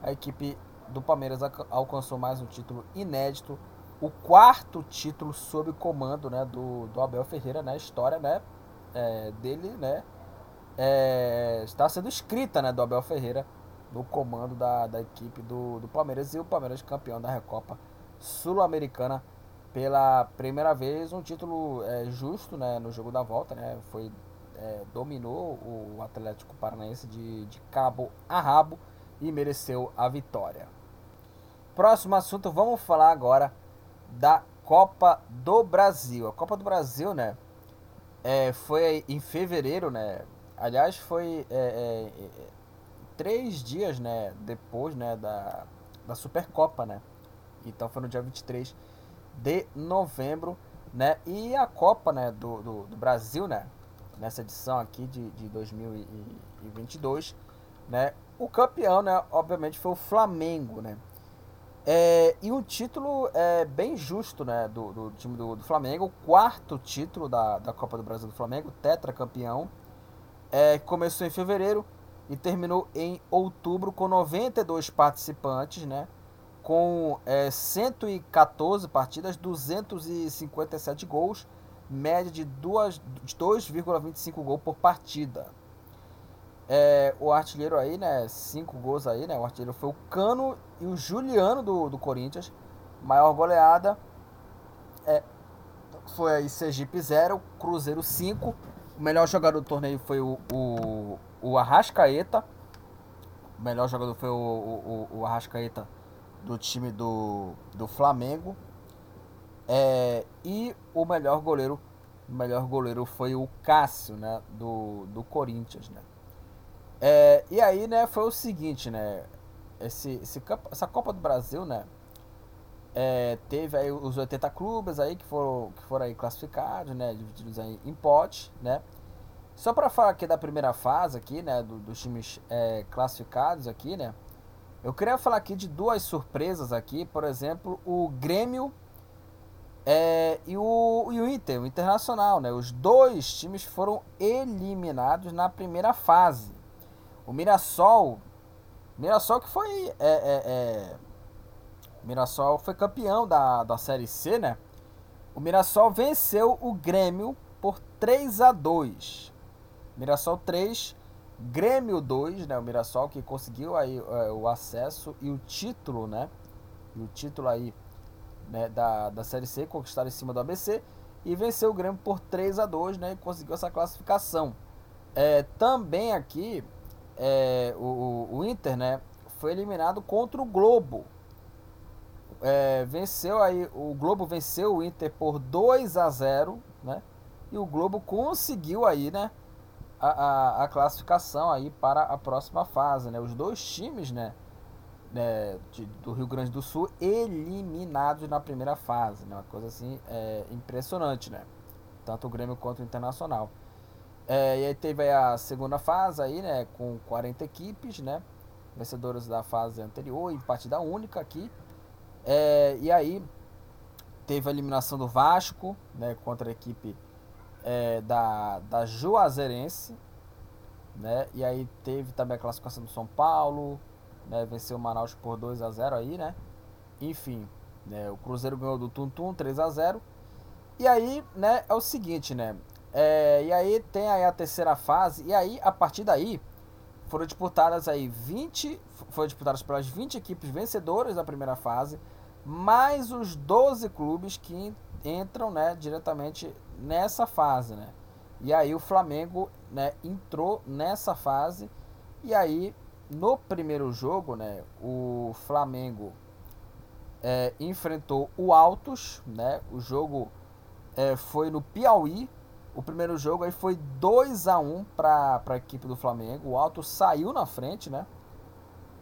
a equipe do Palmeiras alcançou mais um título inédito, o quarto título sob comando né, do, do Abel Ferreira na história né, é, dele, né, é, está sendo escrita né, do Abel Ferreira no comando da, da equipe do, do Palmeiras e o Palmeiras campeão da Recopa Sul-Americana pela primeira vez, um título é, justo né, no jogo da volta, né, foi é, dominou o Atlético Paranaense de, de cabo a rabo e mereceu a vitória. Próximo assunto, vamos falar agora da Copa do Brasil. A Copa do Brasil, né, é, foi em fevereiro, né, aliás, foi é, é, é três dias, né, depois, né, da, da Supercopa, né, então foi no dia 23 de novembro, né, e a Copa, né, do, do, do Brasil, né, nessa edição aqui de, de 2022, né? O campeão, né, obviamente, foi o Flamengo, né? É, e um título é, bem justo né, do, do time do, do, Flamengo, o quarto título da, da Copa do Brasil do Flamengo, tetracampeão. É, começou em fevereiro e terminou em outubro com 92 participantes, né, com é, 114 partidas, 257 gols média de 2,25 gols por partida. É, o artilheiro aí, né? Cinco gols aí, né? O artilheiro foi o Cano e o Juliano do, do Corinthians. Maior goleada é, foi aí Sergipe 0, Cruzeiro 5. O melhor jogador do torneio foi o, o Arrascaeta. O melhor jogador foi o, o, o Arrascaeta do time do, do Flamengo. É, e o melhor goleiro, o melhor goleiro foi o Cássio, né, do, do Corinthians, né. É, e aí, né, foi o seguinte, né, esse, esse, essa Copa do Brasil, né, é, teve aí os 80 clubes aí que foram, que foram aí classificados, né, divididos aí em pote, né. Só para falar aqui da primeira fase aqui, né, do, dos times é, classificados aqui, né, eu queria falar aqui de duas surpresas aqui, por exemplo, o Grêmio é, e, o, e o Inter, o Internacional, né? Os dois times foram eliminados na primeira fase. O Mirassol, Mirassol que foi, é, é, é, Mirassol foi campeão da, da Série C, né? O Mirassol venceu o Grêmio por 3 a 2. Mirassol 3, Grêmio 2, né? O Mirassol que conseguiu aí é, o acesso e o título, né? E o título aí né, da, da Série C, conquistaram em cima do ABC e venceu o Grêmio por 3 a 2 né, e conseguiu essa classificação. É, também aqui, é, o, o Inter né, foi eliminado contra o Globo. É, venceu aí, o Globo venceu o Inter por 2 a 0 né, e o Globo conseguiu aí, né, a, a, a classificação aí para a próxima fase, né? Os dois times, né, né, de, do Rio Grande do Sul eliminados na primeira fase, né? Uma coisa assim é, impressionante, né? Tanto o Grêmio quanto o Internacional. É, e aí teve a segunda fase aí, né? Com 40 equipes, né? Vencedoras da fase anterior e partida única aqui. É, e aí teve a eliminação do Vasco, né? Contra a equipe é, da, da Juazeirense, né? E aí teve também a classificação do São Paulo, né? Venceu o Manaus por 2 a 0 aí, né? Enfim, né? o Cruzeiro ganhou do Tuntum 3 a 0 E aí, né, é o seguinte, né? É, e aí tem aí a terceira fase, e aí, a partir daí, foram disputadas aí 20, foram disputadas pelas 20 equipes vencedoras da primeira fase, mais os 12 clubes que entram, né, diretamente nessa fase, né? E aí o Flamengo, né, entrou nessa fase, e aí no primeiro jogo, né, o Flamengo é, enfrentou o Altos, né? O jogo é, foi no Piauí. O primeiro jogo aí foi 2 a 1 para a equipe do Flamengo. O Altos saiu na frente, né?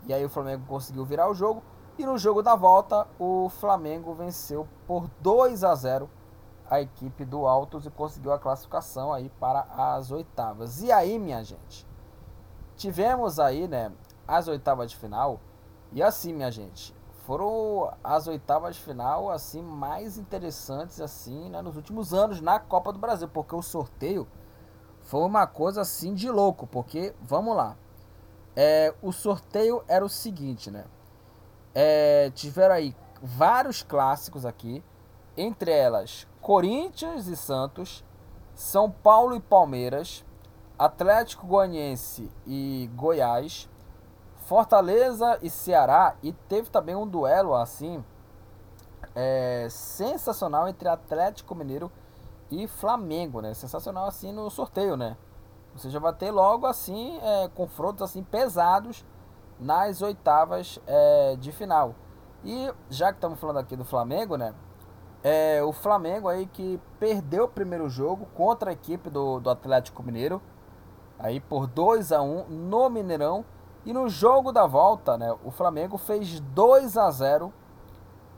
E aí o Flamengo conseguiu virar o jogo. E no jogo da volta, o Flamengo venceu por 2 a 0 a equipe do Altos e conseguiu a classificação aí para as oitavas. E aí, minha gente, tivemos aí, né, as oitavas de final. E assim, minha gente, foram as oitavas de final assim mais interessantes assim, né, nos últimos anos na Copa do Brasil, porque o sorteio foi uma coisa assim de louco, porque vamos lá. É, o sorteio era o seguinte, né? É, tiveram aí vários clássicos aqui, entre elas Corinthians e Santos, São Paulo e Palmeiras, Atlético Goianiense e Goiás, Fortaleza e Ceará, e teve também um duelo assim é, sensacional entre Atlético Mineiro e Flamengo, né? Sensacional assim no sorteio, né? Você já vai ter logo assim é, confrontos assim pesados nas oitavas é, de final. E já que estamos falando aqui do Flamengo, né? É, o Flamengo aí que perdeu o primeiro jogo contra a equipe do, do Atlético Mineiro, aí por 2 a 1 no Mineirão. E no jogo da volta, né, o Flamengo fez 2 a 0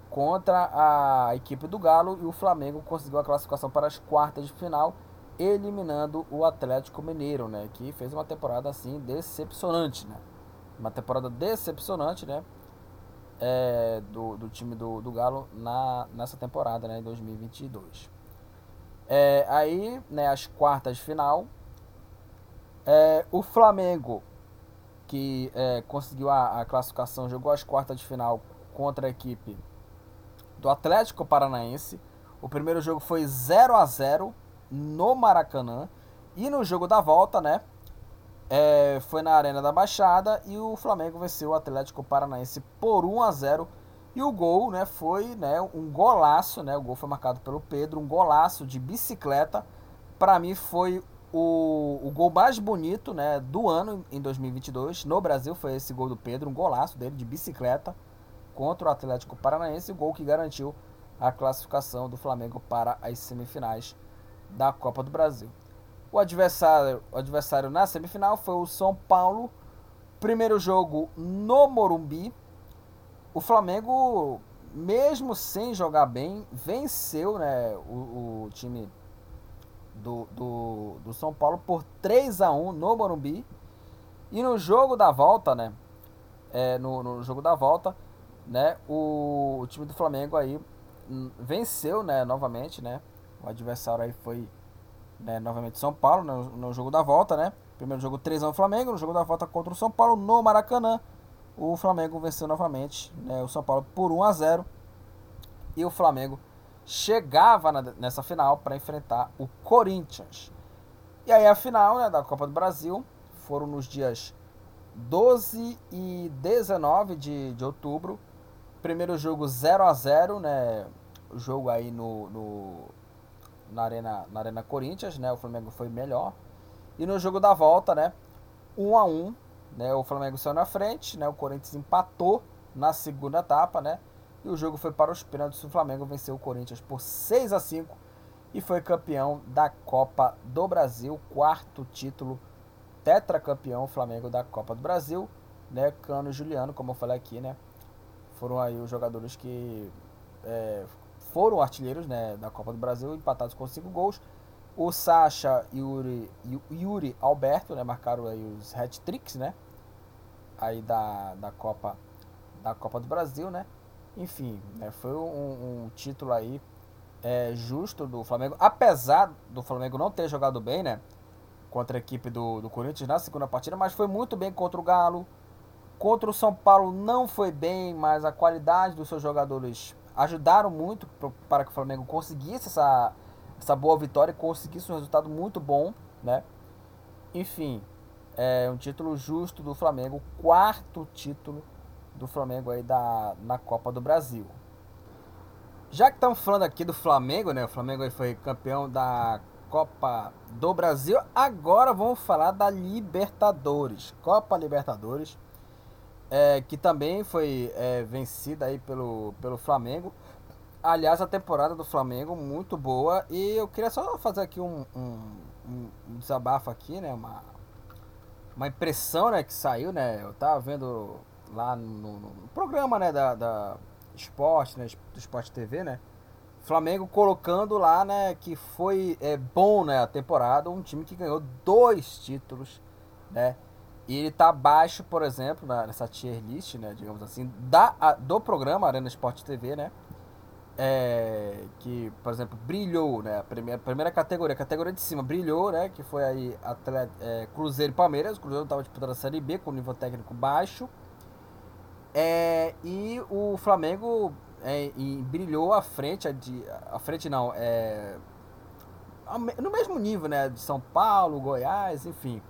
contra a equipe do Galo e o Flamengo conseguiu a classificação para as quartas de final, eliminando o Atlético Mineiro, né, que fez uma temporada assim decepcionante, né? Uma temporada decepcionante, né? É, do, do time do, do Galo na, nessa temporada, né, em 2022. É, aí, né, as quartas de final, é, o Flamengo, que é, conseguiu a, a, classificação, jogou as quartas de final contra a equipe do Atlético Paranaense. O primeiro jogo foi 0 a 0 no Maracanã. E no jogo da volta, né, é, foi na Arena da Baixada e o Flamengo venceu o Atlético Paranaense por 1 a 0 e o gol né, foi né, um golaço, né, o gol foi marcado pelo Pedro, um golaço de bicicleta. Para mim foi o, o gol mais bonito né, do ano em 2022. No Brasil foi esse gol do Pedro, um golaço dele de bicicleta contra o Atlético Paranaense, o gol que garantiu a classificação do Flamengo para as semifinais da Copa do Brasil. O adversário, o adversário na semifinal foi o São Paulo. Primeiro jogo no Morumbi. O Flamengo, mesmo sem jogar bem, venceu né, o, o time do, do, do, São Paulo por 3 a 1 no Morumbi. E no jogo da volta, né? É, no, no jogo da volta, né? O, o time do Flamengo aí hum, venceu, né? Novamente, né? O adversário aí foi né, novamente São Paulo, no, no, jogo da volta, né? Primeiro jogo 3 x Flamengo, no jogo da volta contra o São Paulo no Maracanã. O Flamengo venceu novamente né, o São Paulo por 1 a 0 e o Flamengo chegava na, nessa final para enfrentar o Corinthians. E aí a final né, da Copa do Brasil foram nos dias 12 e 19 de, de outubro. Primeiro jogo 0 a 0 né? O jogo aí no, no na Arena, na Arena Corinthians, né? O Flamengo foi melhor. E no jogo da volta, né? 1 a 1 né? O Flamengo saiu na frente, né? O Corinthians empatou na segunda etapa, né? E o jogo foi para os pênaltis. O Flamengo venceu o Corinthians por 6 a 5 e foi campeão da Copa do Brasil, quarto título tetracampeão Flamengo da Copa do Brasil, né? Cano e Juliano, como eu falei aqui, né? Foram aí os jogadores que é, foram artilheiros né, da Copa do Brasil, empatados com 5 gols. O Sacha e o Yuri, Yuri Alberto né, marcaram aí os hat-tricks né, aí da, da, Copa, da Copa do Brasil. Né. Enfim, né, foi um, um, título aí é, justo do Flamengo. Apesar do Flamengo não ter jogado bem né, contra a equipe do, do Corinthians na segunda partida, mas foi muito bem contra o Galo. Contra o São Paulo não foi bem, mas a qualidade dos seus jogadores ajudaram muito para que o Flamengo conseguisse essa, essa boa vitória e conseguisse um resultado muito bom, né? Enfim, é um título justo do Flamengo, quarto título do Flamengo aí da, na Copa do Brasil. Já que estamos falando aqui do Flamengo, né? O Flamengo aí foi campeão da Copa do Brasil. Agora vamos falar da Libertadores. Copa Libertadores. É, que também foi é, vencida aí pelo, pelo Flamengo. Aliás, a temporada do Flamengo muito boa. E eu queria só fazer aqui um, um, um desabafo aqui, né? Uma, uma impressão né, que saiu, né? Eu tava vendo lá no, no programa né, da, da Esporte, né, do Esporte TV, né? Flamengo colocando lá, né, que foi é, bom, né, a temporada, um time que ganhou dois títulos, né? E ele tá abaixo, por exemplo, nessa tier list, né, digamos assim, da, a, do programa Arena Esporte TV, né? é, que, por exemplo, brilhou, né? A primeira, primeira categoria, a categoria de cima brilhou, né? Que foi aí atleta, é, Cruzeiro e Palmeiras. O Cruzeiro estava disputando a Série B com nível técnico baixo. É, e o Flamengo é, brilhou à frente, de, à frente não, é, no mesmo nível, né? De São Paulo, Goiás, enfim.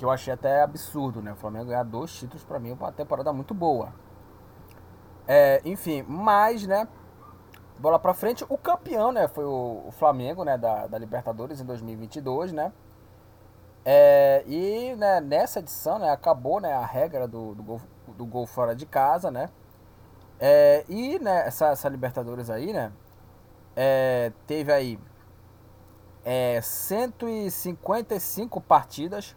Que eu achei até absurdo, né? O Flamengo ganhar dois títulos para mim é uma temporada muito boa. É, enfim, mas, né? bola para frente. O campeão, né, foi o, Flamengo, né, da, da Libertadores em 2022, né? É, e né, nessa edição, né, acabou, né, a regra do, do, gol, do gol fora de casa, né? É, e né, essa, essa Libertadores aí, né, é, teve aí é, 155 partidas,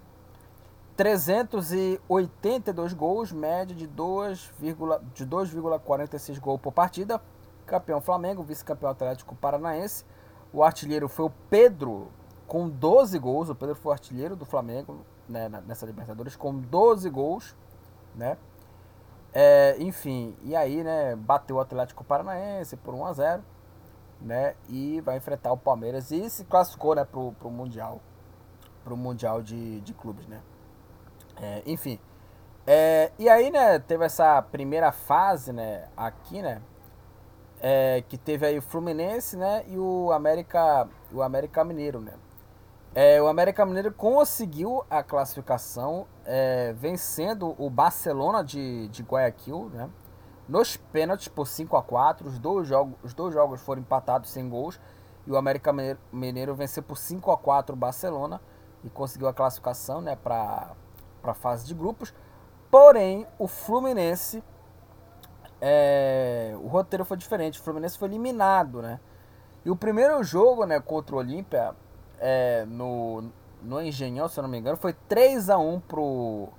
382 gols, média de 2,46 gols por partida campeão Flamengo, vice-campeão Atlético Paranaense. O artilheiro foi o Pedro, com 12 gols. O Pedro foi o artilheiro do Flamengo né, nessa Libertadores, com 12 gols. Né? É, enfim, e aí né, bateu o Atlético Paranaense por 1 a 0 né, e vai enfrentar o Palmeiras e se classificou né, pro, pro Mundial. Pro Mundial de, de Clubes, né? É, enfim. É, e aí, né, teve essa primeira fase, né, aqui, né, é, que teve aí o Fluminense, né, e o América, o América Mineiro, né. É, o América Mineiro conseguiu a classificação é, vencendo o Barcelona de, de Guayaquil, né, nos pênaltis por 5 a 4 os dois, jogos, os dois jogos foram empatados sem gols, e o América Mineiro, venceu por 5 a 4 o Barcelona e conseguiu a classificação né, para a fase de grupos. Porém, o Fluminense é, o roteiro foi diferente. O Fluminense foi eliminado, né? E o primeiro jogo, né, contra o Olímpia, é, no, no Engenhão, se eu não me engano, foi 3 a 1 pro,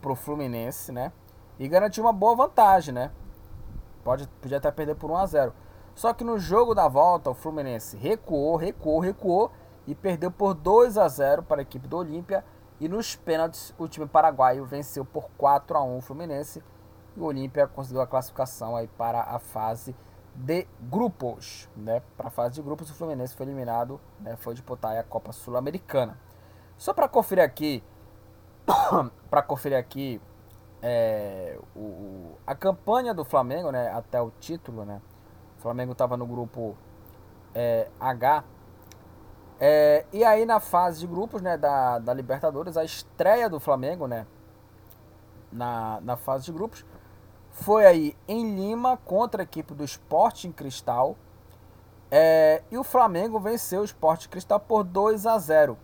pro Fluminense, né? E garantiu uma boa vantagem, né? Pode, podia até perder por 1 a 0 Só que no jogo da volta, o Fluminense recuou, recuou, recuou e perdeu por 2 a 0 para a equipe do Olímpia. E nos pênaltis, o time paraguaio venceu por 4 a 1 o Fluminense e o Olímpia conseguiu a classificação aí para a fase de grupos, né? Para a fase de grupos, o Fluminense foi eliminado, né? Foi disputar a Copa Sul-Americana. Só para conferir aqui, para conferir aqui é, o, a campanha do Flamengo, né? Até o título, né? O Flamengo estava no grupo é, H. É, e aí na fase de grupos, né? Da, da Libertadores, a estreia do Flamengo, né? Na, na fase de grupos foi aí em Lima contra a equipe do Sporting Cristal. É, e o Flamengo venceu o Sporting Cristal por 2 a 0.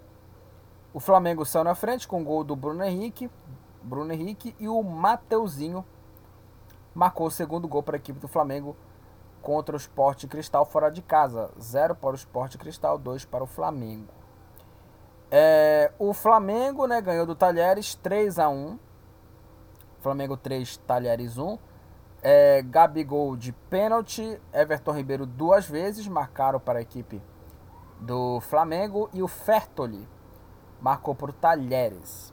O Flamengo saiu na frente com o gol do Bruno Henrique, Bruno Henrique e o Mateuzinho marcou o segundo gol para a equipe do Flamengo contra o Sporting Cristal fora de casa. 0 para o Sporting Cristal, 2 para o Flamengo. É, o Flamengo né, ganhou do Talheres 3 a 1 Flamengo 3, Talheres 1. É, Gabigol de pênalti, Everton Ribeiro duas vezes marcaram para a equipe do Flamengo e o Fertoli marcou para o Talheres.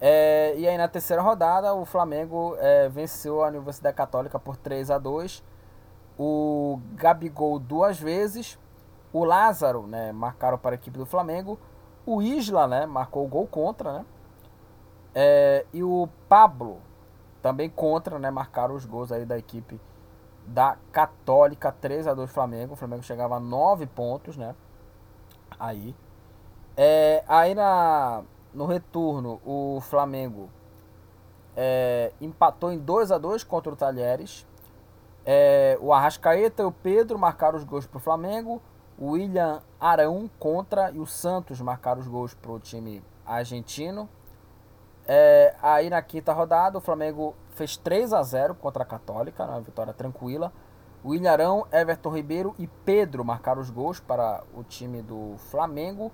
É, e aí na terceira rodada o Flamengo é, venceu a Universidade Católica por 3 a 2 O Gabigol duas vezes, o Lázaro né, marcaram para a equipe do Flamengo, o Isla né, marcou o gol contra, né? É, e o Pablo também contra, né? Marcaram os gols aí da equipe da Católica 3 a 2 Flamengo. O Flamengo chegava a 9 pontos, né? Aí. É, aí na, no retorno, o Flamengo é, empatou em 2 a 2 contra o Talheres. É, o Arrascaeta e o Pedro marcaram os gols para o Flamengo. O William Arão contra e o Santos marcaram os gols para o time argentino. É, aí na quinta rodada, o Flamengo fez 3 a 0 contra a Católica, uma vitória tranquila. O Ilharão, Everton Ribeiro e Pedro marcaram os gols para o time do Flamengo.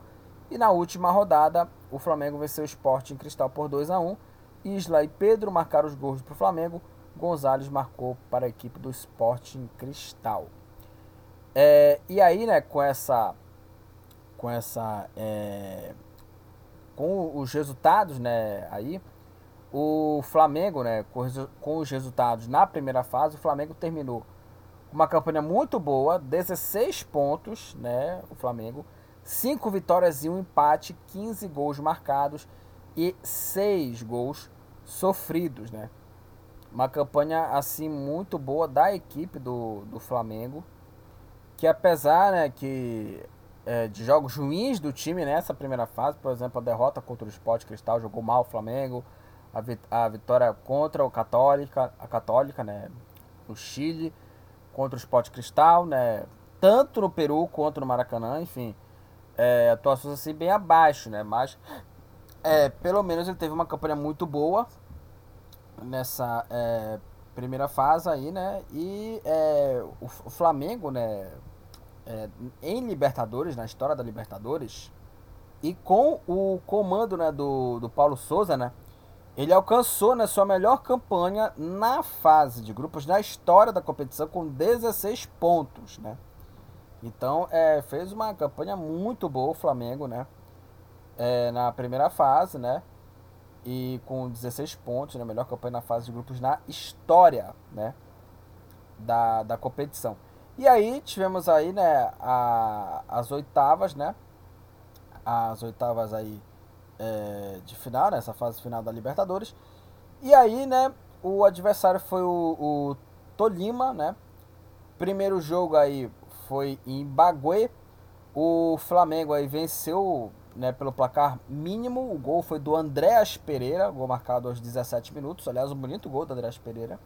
E na última rodada, o Flamengo venceu o Sport em Cristal por 2 a 1 Isla e Pedro marcaram os gols para o Flamengo. Gonzalez marcou para a equipe do Sporting Cristal. É, e aí, né, com essa. Com essa. É, com os resultados, né, aí. O Flamengo, né, com, com os resultados na primeira fase, o Flamengo terminou uma campanha muito boa, 16 pontos, né, o Flamengo, 5 vitórias e um empate, 15 gols marcados e 6 gols sofridos, né? Uma campanha assim muito boa da equipe do, do Flamengo, que apesar né, que é, de jogos ruins do time nessa primeira fase, por exemplo, a derrota contra o Sport Cristal jogou mal o Flamengo, a, vit a vitória contra o Católica, a Católica, né, no Chile, contra o Sport Cristal, né, tanto no Peru quanto no Maracanã, enfim, é, atuações assim bem abaixo, né, mas é, pelo menos ele teve uma campanha muito boa nessa é, primeira fase aí, né? E é, o, Flamengo, né? É, em Libertadores, na história da Libertadores, e com o comando né, do, do Paulo Souza, né? Ele alcançou né, sua melhor campanha na fase de grupos na história da competição com 16 pontos, né? Então, é, fez uma campanha muito boa o Flamengo, né? É, na primeira fase, né? E com 16 pontos, né, melhor campanha na fase de grupos na história, né, da, da competição. E aí tivemos aí, né, a, as oitavas, né, as oitavas aí é, de final, né, fase final da Libertadores. E aí, né, o adversário foi o, o Tolima, né, primeiro jogo aí foi em Bagué, o Flamengo aí venceu né, pelo placar mínimo. O gol foi do Andréas Pereira, gol marcado aos 17 minutos. Aliás, um bonito gol do Andréas Pereira.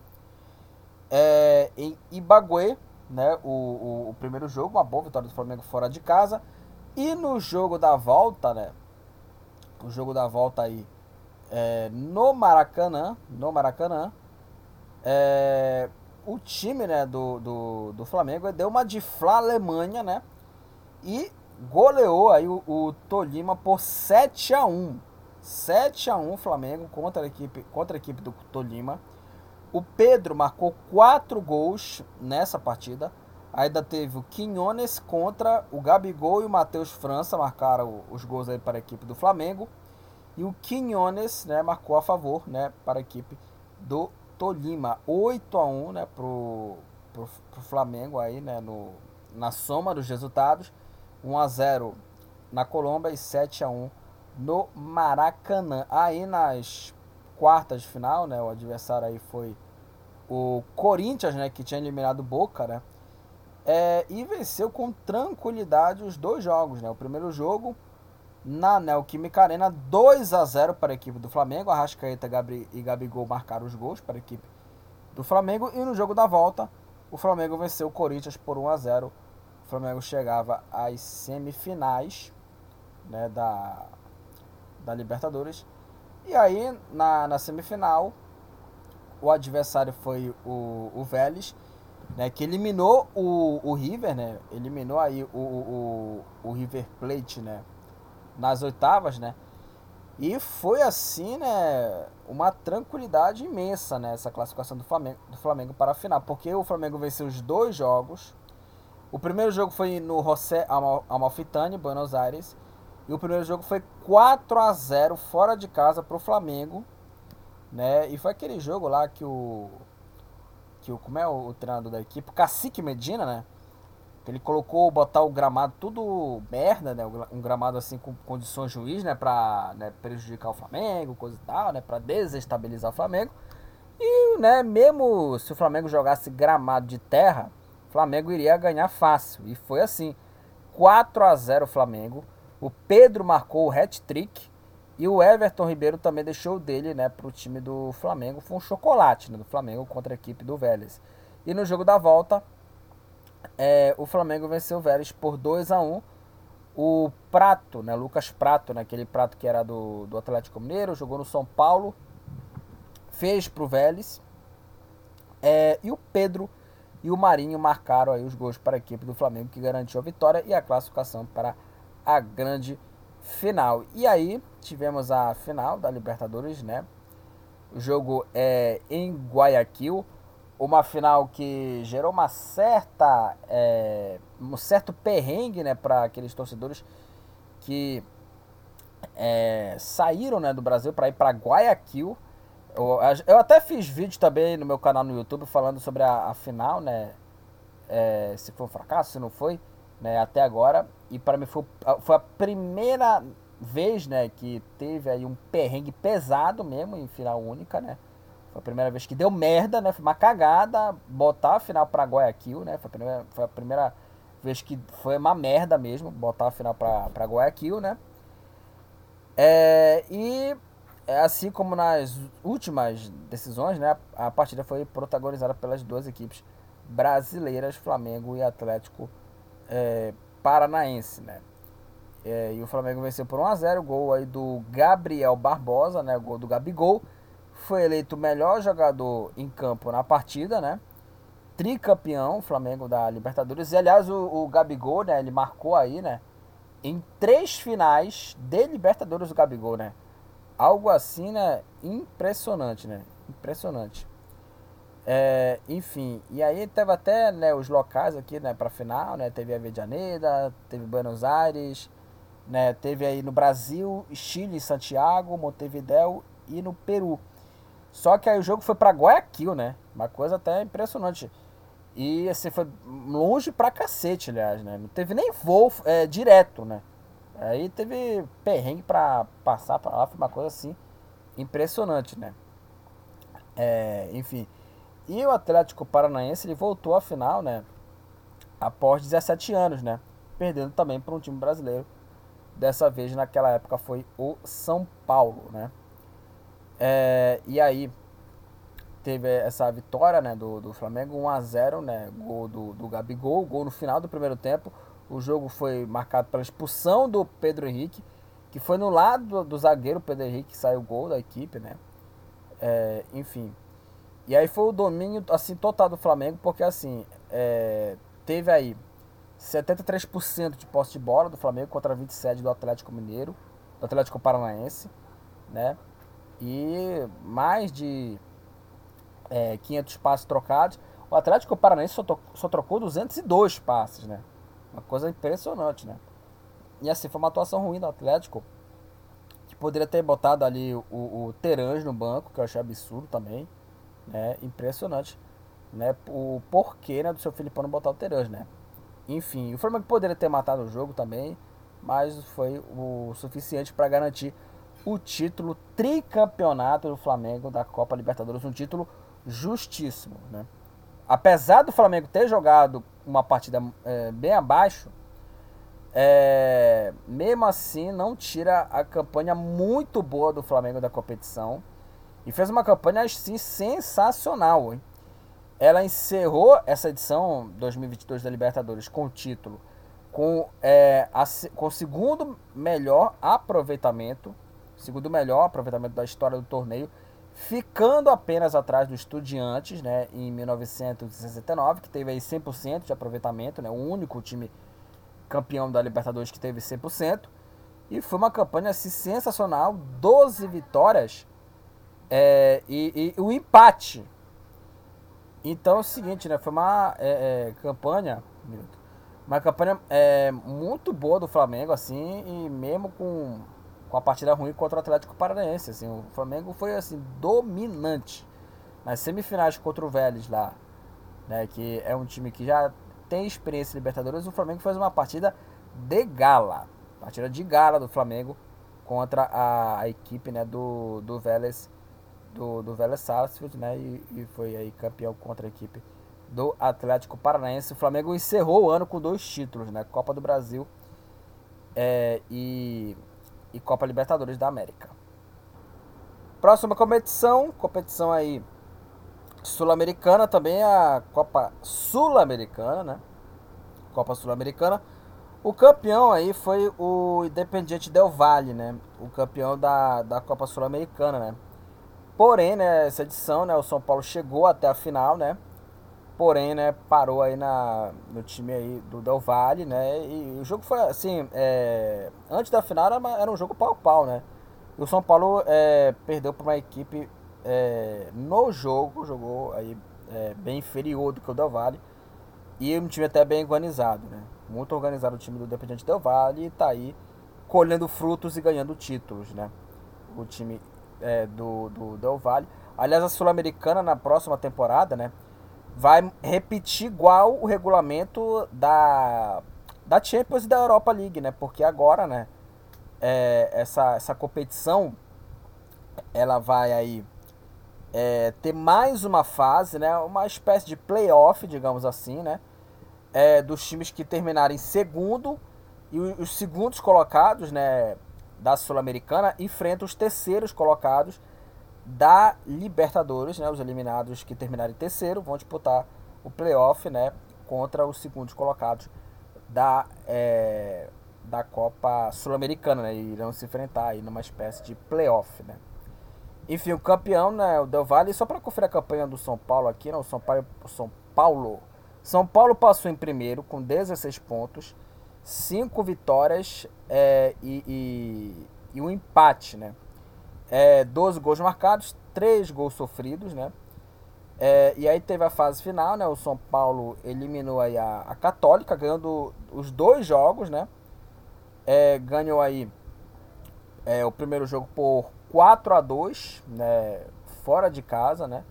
É, em Ibagué, né, o, o, o, primeiro jogo, uma boa vitória do Flamengo fora de casa. E no jogo da volta, né, o jogo da volta aí é, no Maracanã, no Maracanã, é, o time né, do, do, do Flamengo deu uma de Fla Alemanha, né? E goleou aí o, o Tolima por 7 a 1 7 a 1 Flamengo contra a equipe, contra a equipe do Tolima. O Pedro marcou 4 gols nessa partida. Ainda teve o Quinones contra o Gabigol e o Matheus França marcaram os gols aí para a equipe do Flamengo. E o Quinones né, marcou a favor né, para a equipe do Tolima. 8 a 1 né, pro, pro Flamengo aí, né, no, na soma dos resultados. 1 a 0 na Colômbia e 7 a 1 no Maracanã. Aí nas quartas de final, né, o adversário aí foi o Corinthians, né, que tinha eliminado o Boca, né? É, e venceu com tranquilidade os dois jogos, né? O primeiro jogo na Neoquímica Arena, 2 a 0 para a equipe do Flamengo. Arrascaeta Gabri, e Gabigol marcaram os gols para a equipe do Flamengo. E no jogo da volta, o Flamengo venceu o Corinthians por 1 a 0 Flamengo chegava às semifinais né, da, da Libertadores. E aí, na, na semifinal, o adversário foi o, o Vélez, né, que eliminou o, o River, né, eliminou aí o, o, o River Plate né, nas oitavas, né, e foi assim, né, uma tranquilidade imensa né, classificação do Flamengo, do Flamengo para a final, porque o Flamengo venceu os dois jogos, o primeiro jogo foi no José Amalfitani, Buenos Aires. E o primeiro jogo foi 4 a 0 fora de casa pro Flamengo, né? E foi aquele jogo lá que o que o como é o, o treinador da equipe, o Cacique Medina, né? Ele colocou botar o gramado tudo merda, né? Um gramado assim com condições juiz, né, para né, prejudicar o Flamengo, coisa e tal, né, para desestabilizar o Flamengo. E, né, mesmo se o Flamengo jogasse gramado de terra, Flamengo iria ganhar fácil. E foi assim. 4 a 0 Flamengo. O Pedro marcou o hat-trick. E o Everton Ribeiro também deixou dele né, para o time do Flamengo. Foi um chocolate né, do Flamengo contra a equipe do Vélez. E no jogo da volta, é, o Flamengo venceu o Vélez por 2 a 1 O Prato, né? Lucas Prato, né? prato que era do, do Atlético Mineiro, jogou no São Paulo, fez pro Vélez. É, e o Pedro e o Marinho marcaram aí os gols para a equipe do Flamengo, que garantiu a vitória e a classificação para a grande final. E aí tivemos a final da Libertadores, né? O jogo é em Guayaquil, uma final que gerou uma certa é, um certo perrengue, né, para aqueles torcedores que é, saíram, né, do Brasil para ir para Guayaquil. Eu, eu, até fiz vídeo também no meu canal no YouTube falando sobre a, a final, né, é, se foi um fracasso, se não foi, né, até agora. E para mim foi, foi a primeira vez, né, que teve aí um perrengue pesado mesmo em final única, né? Foi a primeira vez que deu merda, né? Foi uma cagada botar a final para Guayaquil, né? Foi a primeira, foi a primeira vez que foi uma merda mesmo botar a final para para Guayaquil, né? É, e assim como nas últimas decisões, né? A partida foi protagonizada pelas duas equipes brasileiras, Flamengo e Atlético é, Paranaense, né? É, e o Flamengo venceu por 1x0, gol aí do Gabriel Barbosa, né? Gol do Gabigol. Foi eleito o melhor jogador em campo na partida, né? Tricampeão, Flamengo da Libertadores. E aliás, o, o Gabigol, né? Ele marcou aí, né? Em três finais de Libertadores o Gabigol, né? Algo assim, né? Impressionante, né? Impressionante. É, enfim, e aí teve até né, os locais aqui, né, pra final, né? Teve a Medianeda, teve Buenos Aires, né? Teve aí no Brasil, Chile, Santiago, Montevideo e no Peru. Só que aí o jogo foi para Guayaquil, né? Uma coisa até impressionante. E assim, foi longe pra cacete, aliás, né? Não teve nem voo é, direto, né? Aí teve perrengue pra passar pra lá, foi uma coisa assim impressionante, né? É, enfim. E o Atlético Paranaense ele voltou à final, né? Após 17 anos, né? Perdendo também para um time brasileiro Dessa vez, naquela época, foi o São Paulo, né? É, e aí, teve essa vitória né, do, do Flamengo, 1x0, né? Gol do, do Gabigol, gol no final do primeiro tempo. O jogo foi marcado pela expulsão do Pedro Henrique, que foi no lado do, zagueiro Pedro Henrique que saiu o gol da equipe, né? É, enfim. E aí foi o domínio assim total do Flamengo, porque assim, é, teve aí 73% de posse de bola do Flamengo contra 27% do Atlético Mineiro, do Atlético Paranaense, né? E mais de é, 500 passes trocados. O Atlético Paranaense só, só trocou 202 passes, né? Uma coisa impressionante, né? E assim, foi uma atuação ruim do Atlético, que poderia ter botado ali o, o Terange no banco, que eu achei absurdo também, né? Impressionante, né? O porquê, né, do seu Filipão não botar o Terange, né? Enfim, o Flamengo poderia ter matado o jogo também, mas foi o suficiente para garantir o título tricampeonato do Flamengo da Copa Libertadores, um título justíssimo, né? Apesar do Flamengo ter jogado uma partida é, bem abaixo, é, mesmo assim não tira a campanha muito boa do Flamengo da competição e fez uma campanha assim sensacional, hein? ela encerrou essa edição 2022 da Libertadores com o título com, é, a, com o segundo melhor aproveitamento, segundo melhor aproveitamento da história do torneio, ficando apenas atrás do Estudiantes, né, em 1969, que teve aí 100% de aproveitamento, né, o único time campeão da Libertadores que teve 100%, e foi uma campanha assim, sensacional, 12 vitórias é, e, e o empate então é o seguinte, né? Foi uma é, é, campanha. Uma campanha muito boa do Flamengo, assim, e mesmo com, com a partida ruim contra o Atlético Paranaense. Assim, o Flamengo foi assim, dominante. Nas semifinais contra o Vélez lá, né? Que é um time que já tem experiência em Libertadores, o Flamengo fez uma partida de gala. Partida de gala do Flamengo contra a, a equipe né, do, do Vélez do, do Vélez Sarsfield, né? E, e, foi aí campeão contra a equipe do Atlético Paranaense. O Flamengo encerrou o ano com dois títulos, né? Copa do Brasil é, e, e Copa Libertadores da América. Próxima competição, competição aí sul-americana, também a Copa Sul-Americana, né? Copa Sul-Americana. O campeão aí foi o Independiente Del Valle, né? O campeão da, da Copa Sul-Americana, né? Porém, né, essa edição, né, o São Paulo chegou até a final, né? Porém, né, parou aí na, no time aí do Del Valle, né? E o jogo foi assim, é, antes da final era, era um jogo pau a pau, né? E o São Paulo é, perdeu para uma equipe é, no jogo, jogou aí é, bem inferior do que o Del Valle. E um time até bem organizado, né? Muito organizado o time do Independente Del Valle e tá aí colhendo frutos e ganhando títulos, né? O time é, do, do Del Valle. Aliás, a Sul-Americana na próxima temporada, né? Vai repetir igual o regulamento da, da Champions e da Europa League, né? Porque agora, né? É, essa, essa competição ela vai aí é, ter mais uma fase, né? Uma espécie de playoff, digamos assim, né? É, dos times que terminarem segundo e os segundos colocados, né? Da Sul-Americana enfrentam os terceiros colocados da Libertadores, né? Os eliminados que terminarem terceiro vão disputar o playoff, né? Contra os segundos colocados da é, da Copa Sul-Americana, né? E irão se enfrentar aí numa espécie de playoff, né? Enfim, o campeão, né, o Del Valle, só para conferir a campanha do São Paulo aqui, né, o São Paulo, São Paulo. São Paulo passou em primeiro com 16 pontos, 5 vitórias é, e, e, e, um empate, né? É, 12 gols marcados, 3 gols sofridos, né? É, e aí teve a fase final, né? O São Paulo eliminou aí a, a Católica, ganhando os dois jogos, né? É, ganhou aí é, o primeiro jogo por 4 a 2 né, fora de casa, né?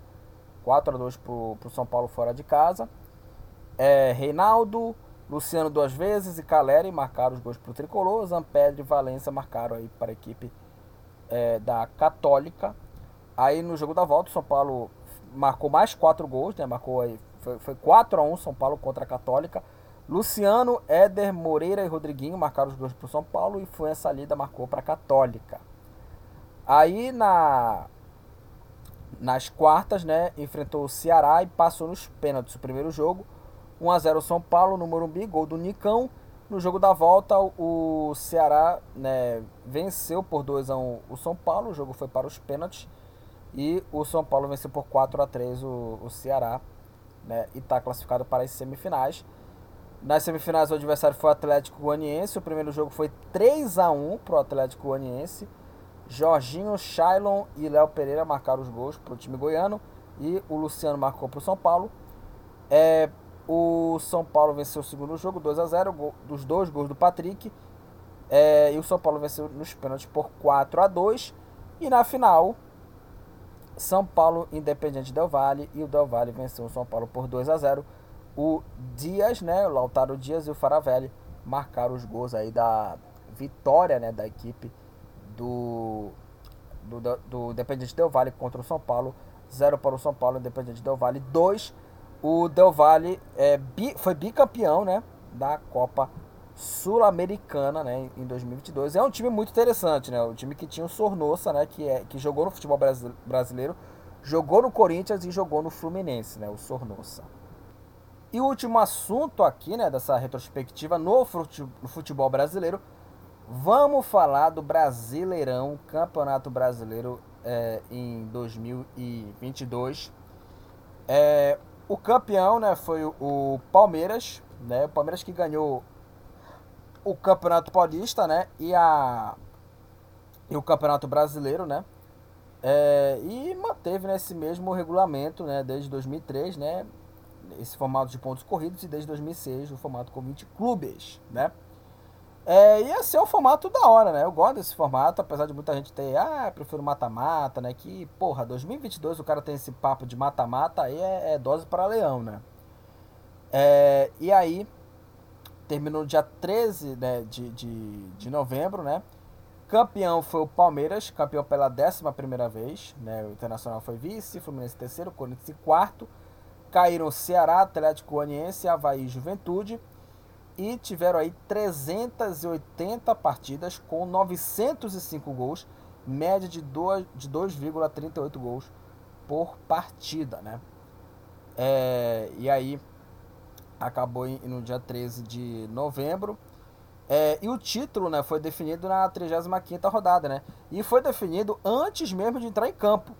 4 a 2 pro, pro São Paulo fora de casa. É, Reinaldo, Luciano duas vezes e Caleri marcaram os gols pro Tricolor. Zampedre e Valência marcaram aí para a equipe é, da Católica. Aí no jogo da volta, o São Paulo marcou mais 4 gols, né? Marcou aí, foi, foi 4 a 1 São Paulo contra a Católica. Luciano, Éder, Moreira e Rodriguinho marcaram os gols para o São Paulo e foi essa lida marcou para a Católica. Aí na nas quartas, né, enfrentou o Ceará e passou nos pênaltis o primeiro jogo. 1 a 0 São Paulo no Morumbi, gol do Nicão. No jogo da volta, o Ceará, né, venceu por 2 a 1 o São Paulo. O jogo foi para os pênaltis e o São Paulo venceu por 4 a 3 o, o Ceará, né, e está classificado para as semifinais. Nas semifinais o adversário foi o Atlético Goianiense. O primeiro jogo foi 3 a 1 para o Atlético Goianiense. Jorginho, Shailon e Léo Pereira marcaram os gols para o time goiano e o Luciano marcou para o São Paulo. É, o São Paulo venceu o segundo jogo, 2 a 0 gol, dos dois gols do Patrick. É, e o São Paulo venceu nos pênaltis por 4 a 2 E na final, São Paulo Independente Del Valle e o Del Valle venceu o São Paulo por 2 a 0 O Dias, né, o Lautaro Dias e o Faravelli marcaram os gols aí da vitória né, da equipe do, do, do Independente Del Valle contra o São Paulo. 0 para o São Paulo, Independente Del Valle 2. O Del Valle é, bi, foi bicampeão né, da Copa Sul-Americana né, em 2022. É um time muito interessante, né? O time que tinha o Sornosa, né, que, é, que jogou no futebol brasileiro, jogou no Corinthians e jogou no Fluminense, né, o Sornosa. E o último assunto aqui, né, dessa retrospectiva no futebol brasileiro Vamos falar do Brasileirão, Campeonato Brasileiro é, em 2022. É, o campeão né, foi o Palmeiras, né, o Palmeiras que ganhou o Campeonato Paulista né, e, a, e o Campeonato Brasileiro. Né, é, e manteve né, esse mesmo regulamento né, desde 2003, né, esse formato de pontos corridos, e desde 2006 o formato com 20 clubes. Né. É, ia ser um formato da hora, né? Eu gosto desse formato, apesar de muita gente ter, ah, prefiro mata-mata, né? Que, porra, 2022 o cara tem esse papo de mata-mata, aí é, é, dose para leão, né? É, e aí, terminou no dia 13 né, de, de, de novembro, né? Campeão foi o Palmeiras, campeão pela 11 primeira vez, né? O Internacional foi vice, Fluminense terceiro, Corinthians quarto. Caíram Ceará, Atlético Goianiense, Havaí Juventude e tiveram aí 380 partidas com 905 gols, média de 2,38 gols por partida, né? É, e aí acabou no dia 13 de novembro É, e o título né, foi definido na 35 rodada, né? E foi definido antes mesmo de entrar em campo.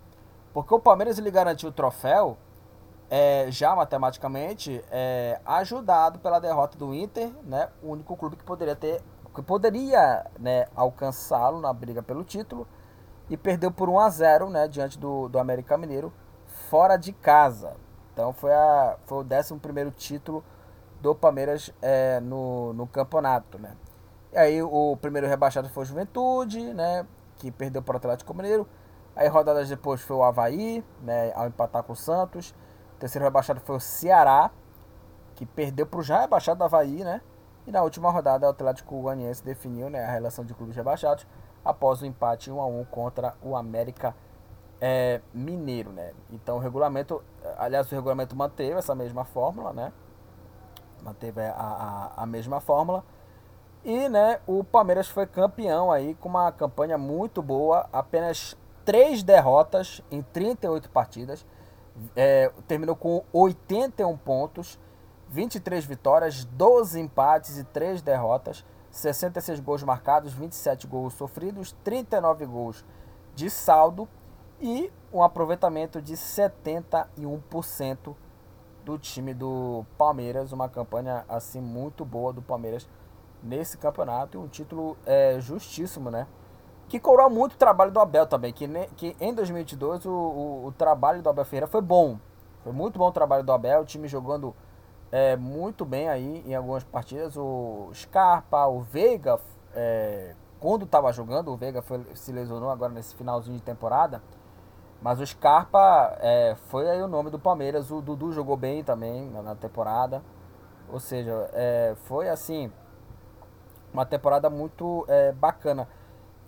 Porque o Palmeiras ele garantiu o troféu é, já matematicamente é, ajudado pela derrota do Inter, né? O único clube que poderia ter que poderia né, alcançá-lo na briga pelo título e perdeu por 1 a 0 né, diante do, do América Mineiro fora de casa. Então foi, a, foi o 11 título do Palmeiras é, no, no campeonato. Né? E aí o primeiro rebaixado foi o Juventude, né, que perdeu para o Atlético Mineiro. Aí rodadas depois foi o Havaí, né, ao empatar com o Santos. Terceiro rebaixado foi o Ceará, que perdeu para o já rebaixado do Havaí, né? E na última rodada, o Atlético Goianiense definiu né, a relação de clubes rebaixados após o empate 1 a 1 contra o América é, Mineiro, né? Então o regulamento, aliás, o regulamento manteve essa mesma fórmula, né? Manteve a, a, a mesma fórmula. E, né, o Palmeiras foi campeão aí com uma campanha muito boa, apenas três derrotas em 38 partidas. É, terminou com 81 pontos 23 vitórias, 12 empates e 3 derrotas, 66 gols marcados, 27 gols sofridos, 39 gols de saldo e um aproveitamento de 71% do time do Palmeiras, uma campanha assim muito boa do Palmeiras nesse campeonato e um título é, justíssimo, né? Que cobrou muito o trabalho do Abel também, que, que em 2022 o, o, o trabalho do Abel Ferreira foi bom, foi muito bom o trabalho do Abel, o time jogando é, muito bem aí em algumas partidas. O Scarpa, o Veiga, é, quando estava jogando, o Veiga foi, se lesionou agora nesse finalzinho de temporada. Mas o Scarpa é, foi aí o nome do Palmeiras. O Dudu jogou bem também na temporada. Ou seja, é, foi assim uma temporada muito é, bacana.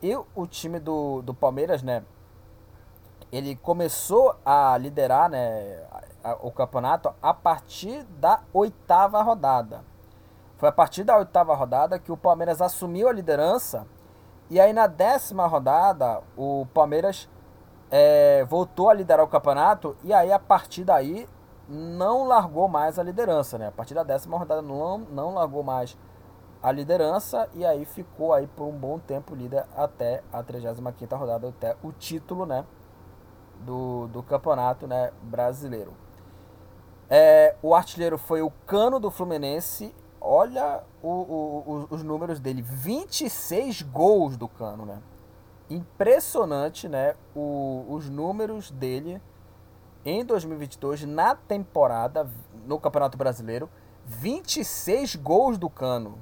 E o time do, do Palmeiras, né? Ele começou a liderar, né? o campeonato a partir da oitava rodada. Foi a partir da oitava rodada que o Palmeiras assumiu a liderança. E aí na décima rodada o Palmeiras é, voltou a liderar o campeonato. E aí a partir daí não largou mais a liderança. Né? A partir da décima rodada não, não largou mais a liderança. E aí ficou aí por um bom tempo líder até a 35 rodada, até o título né? do, do campeonato né? brasileiro. É, o artilheiro foi o Cano do Fluminense. Olha o, o, os números dele: 26 gols do Cano, né? Impressionante, né? O, os números dele em 2022 na temporada no Campeonato Brasileiro. 26 gols do Cano.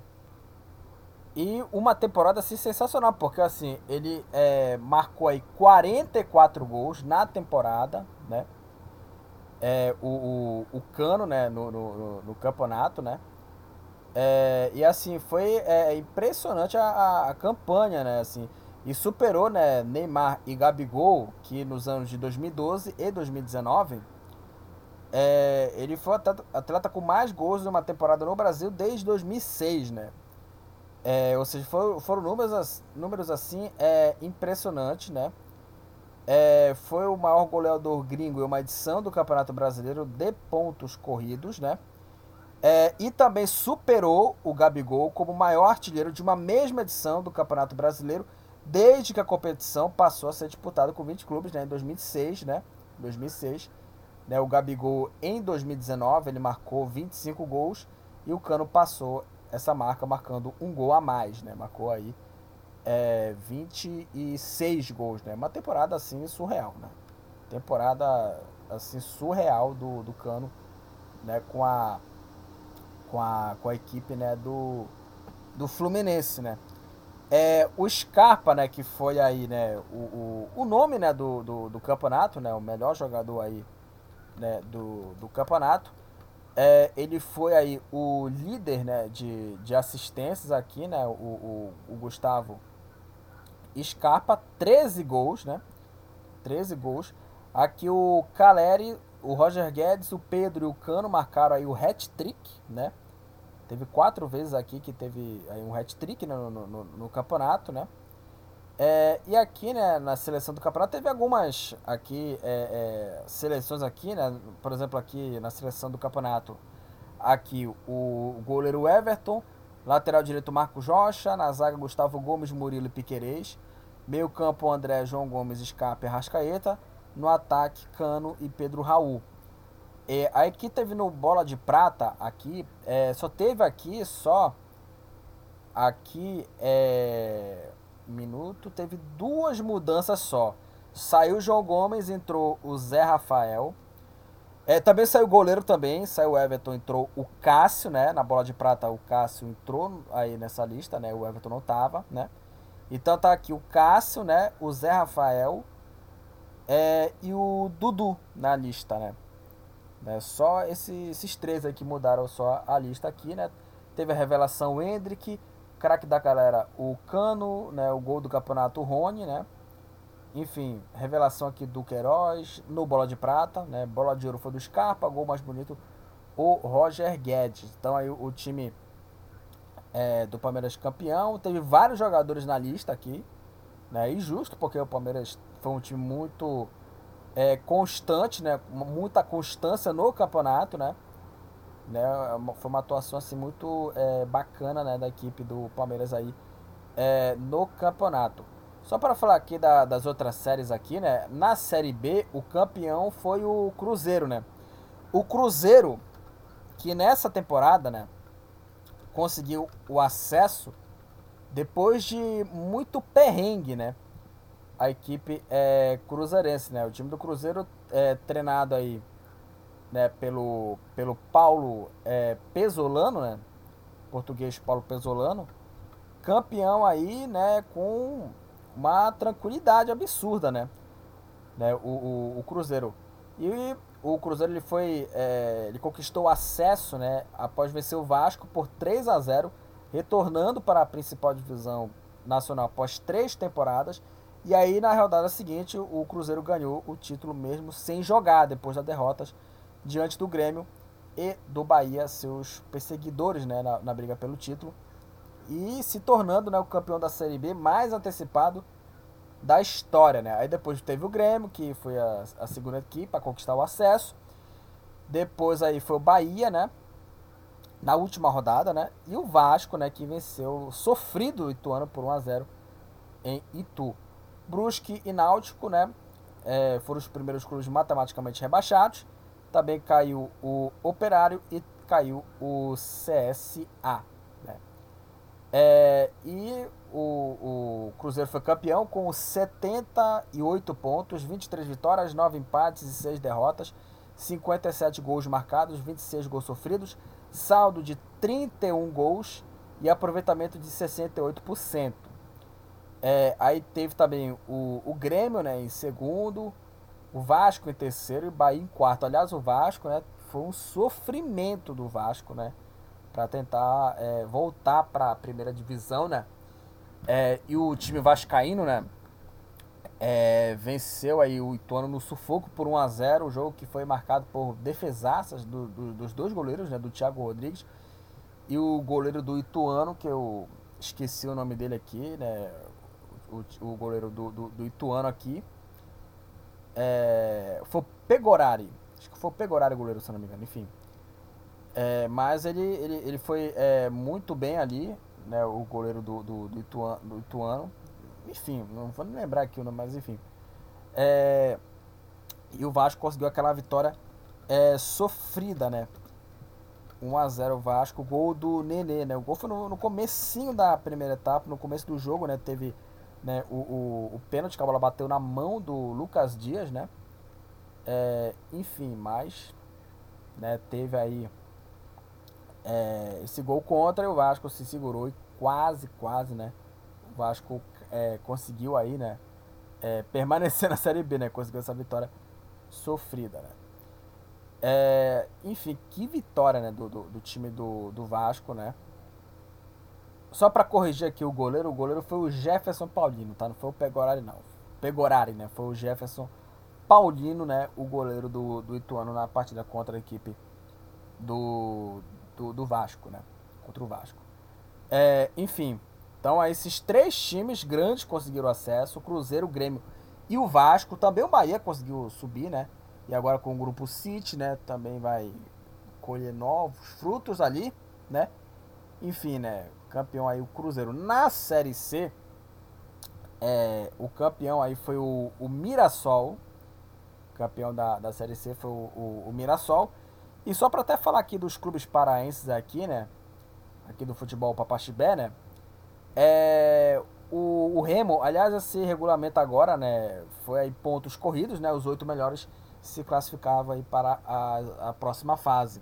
E uma temporada assim, sensacional, porque assim, ele é, marcou aí 44 gols na temporada, né? é, o, o, o, Cano né, no, no, no campeonato, né? É, e assim, foi é, impressionante a, a, a, campanha, né? Assim, e superou né, Neymar e Gabigol, que nos anos de 2012 e 2019, é, ele foi atleta, atleta com mais gols numa temporada no Brasil desde 2006, né? É, ou seja, foram, foram números, números assim é, impressionantes, né? É, foi o maior goleador gringo em uma edição do Campeonato Brasileiro de pontos corridos, né? É, e também superou o Gabigol como maior artilheiro de uma mesma edição do Campeonato Brasileiro, desde que a competição passou a ser disputada com 20 clubes, né? Em 2006, né? 2006, né? O Gabigol em 2019 ele marcou 25 gols e o Cano passou essa marca marcando um gol a mais, né? Marcou aí é, 26 gols, né? Uma temporada assim surreal, né? Temporada assim surreal do, do Cano, né? Com a com a, com a equipe, né? Do, do Fluminense, né? É, o Scarpa, né? Que foi aí, né? O, o, o nome, né? Do, do, do campeonato, né? O melhor jogador aí, né? Do, do campeonato. É, ele foi aí o líder né, de, de assistências aqui, né? O, o, o Gustavo Scarpa, 13 gols, né? 13 gols. Aqui o Caleri, o Roger Guedes, o Pedro e o Cano marcaram aí o hat-trick, né? Teve quatro vezes aqui que teve aí um hat-trick no, no, no, no, campeonato, né? É, e aqui, né, na seleção do campeonato, teve algumas aqui é, é, seleções aqui, né? Por exemplo, aqui na seleção do campeonato, aqui o, goleiro Everton, Lateral direito Marcos Rocha, na zaga Gustavo Gomes, Murilo e Piquerez. Meio campo André, João Gomes, Scarpa e Rascaeta. No ataque Cano e Pedro Raul. É, a equipe teve no bola de prata aqui, é, só teve aqui só aqui é minuto teve duas mudanças só. Saiu o João Gomes, entrou o Zé Rafael. É, também saiu o goleiro também, saiu o Everton, entrou o Cássio, né? Na bola de prata o Cássio entrou aí nessa lista, né? O Everton não tava, né? Então tá aqui o Cássio, né? O Zé Rafael é, e o Dudu na lista, né? né? Só esse, esses três aí que mudaram só a lista aqui, né? Teve a revelação Hendrick, craque da galera o Cano, né? O gol do campeonato Rony, né? Enfim, revelação aqui do Queiroz, no Bola de Prata, né? Bola de Ouro foi do Scarpa, gol mais bonito, o Roger Guedes. Então aí o, time é, do Palmeiras campeão. Teve vários jogadores na lista aqui, né? E justo, porque o Palmeiras foi um time muito é, constante, né? Muita constância no campeonato, né? Né? É foi uma atuação assim muito é, bacana, né? Da equipe do Palmeiras aí é, no campeonato. Só para falar aqui da, das outras séries aqui, né? Na Série B, o campeão foi o Cruzeiro, né? O Cruzeiro, que nessa temporada, né? Conseguiu o acesso depois de muito perrengue, né? A equipe é cruzeirense, né? O time do Cruzeiro é treinado aí, né? Pelo, pelo Paulo é, Pesolano, né? Português Paulo Pesolano. Campeão aí, né? Com uma tranquilidade absurda, né? né? O, o, o Cruzeiro. E o Cruzeiro ele foi. É, ele conquistou acesso né, após vencer o Vasco por 3 a 0 retornando para a principal divisão nacional após três temporadas. E aí, na rodada seguinte, o Cruzeiro ganhou o título mesmo sem jogar, depois das derrotas diante do Grêmio e do Bahia, seus perseguidores né, na, na briga pelo título e se tornando né, o campeão da Série B mais antecipado da história. Né? Aí depois teve o Grêmio, que foi a, a segunda equipe a conquistar o acesso. Depois aí foi o Bahia, né? Na última rodada, né? E o Vasco, né? Que venceu sofrido o Ituano por 1 a 0 em Itu. Brusque e Náutico, né? É, foram os primeiros clubes matematicamente rebaixados. Também caiu o Operário e caiu o CSA. É, e o, o, Cruzeiro foi campeão com 78 pontos, 23 vitórias, 9 empates e 6 derrotas, 57 gols marcados, 26 gols sofridos, saldo de 31 gols e aproveitamento de 68%. É, aí teve também o, o Grêmio né, em segundo, o Vasco em terceiro e o Bahia em quarto. Aliás, o Vasco né, foi um sofrimento do Vasco, né? para tentar é, voltar para a primeira divisão, né? É, e o time vascaíno, né? É, venceu aí o Ituano no sufoco por 1 a 0 o jogo que foi marcado por defesaças do, do, dos dois goleiros, né? Do Thiago Rodrigues e o goleiro do Ituano, que eu esqueci o nome dele aqui, né? O, o goleiro do, do, do Ituano aqui. É, foi Pegorari. Acho que foi Pegorari o goleiro, se não me engano. Enfim. É, mas ele, ele, ele foi é, muito bem ali, né, o goleiro do, do, do, Ituano, do Ituano. Enfim, não vou nem lembrar aqui o nome, mas enfim. É, e o Vasco conseguiu aquela vitória é, sofrida, né? 1x0 Vasco, gol do Nenê, né? O gol foi no, no comecinho da primeira etapa, no começo do jogo, né? Teve né, o, o, o pênalti que a bola bateu na mão do Lucas Dias, né? É, enfim, mas né, teve aí é, esse gol contra e o Vasco se segurou e quase, quase, né? O Vasco é, conseguiu aí, né? É, permanecer na Série B, né? Conseguiu essa vitória sofrida, né? É, enfim, que vitória, né? Do, do, do, time do, do Vasco, né? Só para corrigir aqui o goleiro, o goleiro foi o Jefferson Paulino, tá? Não foi o Pegorari, não. Pegorari, né? Foi o Jefferson Paulino, né? O goleiro do, do Ituano na partida contra a equipe do, do, do Vasco, né? Contra o Vasco. É, enfim, então esses três times grandes conseguiram acesso, o Cruzeiro, o Grêmio e o Vasco. Também o Bahia conseguiu subir, né? E agora com o grupo City, né? Também vai colher novos frutos ali, né? Enfim, né? Campeão aí o Cruzeiro. Na Série C, é, o campeão aí foi o, o Mirassol. Campeão da, da Série C foi o, o, o Mirassol. E só para até falar aqui dos clubes paraenses aqui, né? Aqui do futebol Papaxibé, né? É, o, o Remo, aliás, esse regulamento agora, né? Foi aí pontos corridos, né? Os oito melhores se classificavam aí para a, a próxima fase.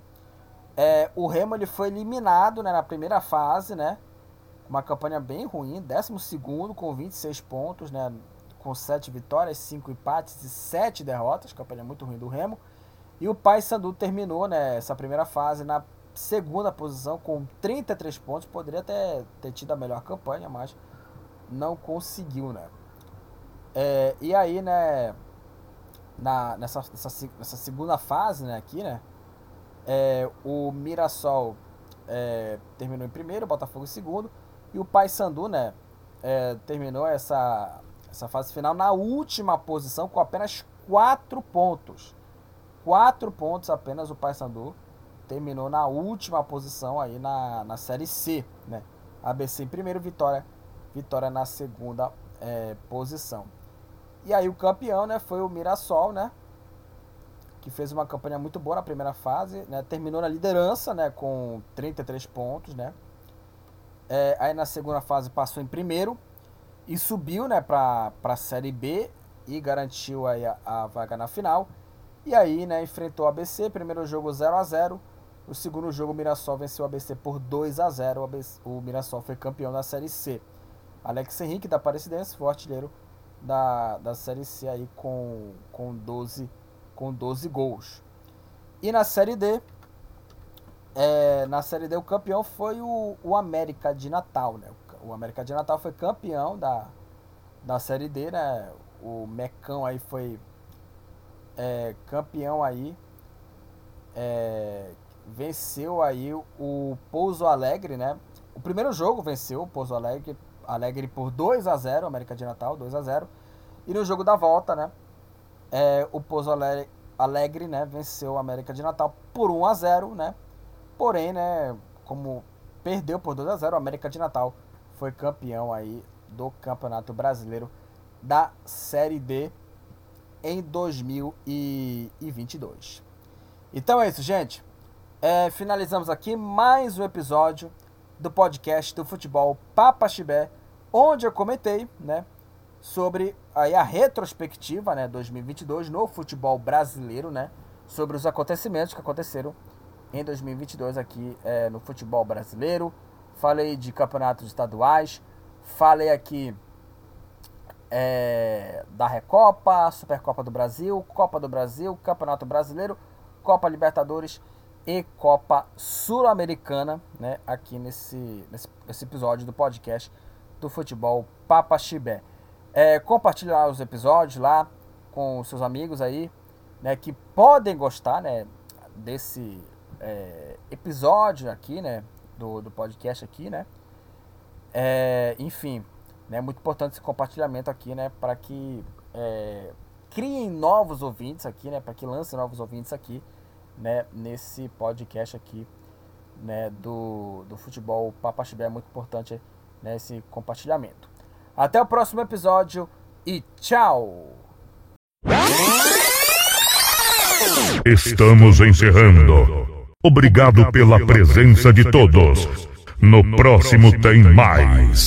É, o Remo ele foi eliminado né, na primeira fase, né? Uma campanha bem ruim, 12 com 26 pontos, né? Com 7 vitórias, 5 empates e 7 derrotas. Campanha muito ruim do Remo. E o Paysandu terminou né, essa primeira fase na segunda posição com 33 pontos. Poderia ter, ter tido a melhor campanha, mas não conseguiu, né? É, e aí, né? Na, nessa, nessa, nessa segunda fase, né? Aqui, né? É, o Mirassol é, terminou em primeiro, o Botafogo em segundo. E o Paysandu, né? É, terminou essa, essa fase final na última posição com apenas 4 pontos. 4 pontos apenas o Paysandu terminou na última posição aí na, na Série C, né? ABC em primeiro, Vitória, Vitória na segunda é, posição. E aí o campeão, né, foi o Mirassol, né? Que fez uma campanha muito boa na primeira fase, né? Terminou na liderança, né? Com 33 pontos, né? É, aí na segunda fase passou em primeiro e subiu, né? Para a Série B e garantiu aí a, a, vaga na final. E aí, né? Enfrentou o ABC, primeiro jogo 0 a 0 O segundo jogo o Mirassol venceu o ABC por 2 a 0 o, ABC, o Mirassol foi campeão da Série C. Alex Henrique da Aparecidense foi artilheiro da, da Série C aí com, com 12 pontos com 12 gols. E na Série D, é, na Série D o campeão foi o, o América de Natal, né? O América de Natal foi campeão da, da Série D, né? O Mecão aí foi é, campeão aí. É, venceu aí o Pouso Alegre, né? O primeiro jogo venceu o Pouso Alegre, Alegre por 2 a 0 América de Natal, 2 a 0 E no jogo da volta, né? É, o Pouso Alegre, Alegre né, venceu o América de Natal por 1 a 0 né? Porém, né, como perdeu por 2 a 0 o América de Natal foi campeão aí do Campeonato Brasileiro da Série D em 2022. Então é isso, gente. É, finalizamos aqui mais um episódio do podcast do Futebol Papa Chibé, onde eu comentei, né, sobre aí a retrospectiva, né, 2022 no futebol brasileiro, né, sobre os acontecimentos que aconteceram em 2022 aqui é, no futebol brasileiro. Falei de campeonatos estaduais, falei aqui é, da Recopa, Supercopa do Brasil, Copa do Brasil, Campeonato Brasileiro, Copa Libertadores e Copa Sul-Americana, né, aqui nesse, nesse, nesse episódio do podcast do futebol Papa Chibé. É, compartilhar os episódios lá com seus amigos aí, né, que podem gostar, né, desse é, episódio aqui, né, do, do podcast aqui, né. É, enfim, é né, muito importante esse compartilhamento aqui, né, para que é, criem novos ouvintes aqui, né, para que lancem novos ouvintes aqui, né, nesse podcast aqui, né, do, do futebol Papaxibé é muito importante, né, esse compartilhamento. Até o próximo episódio e tchau! Estamos encerrando. Obrigado pela presença de todos. No próximo tem mais.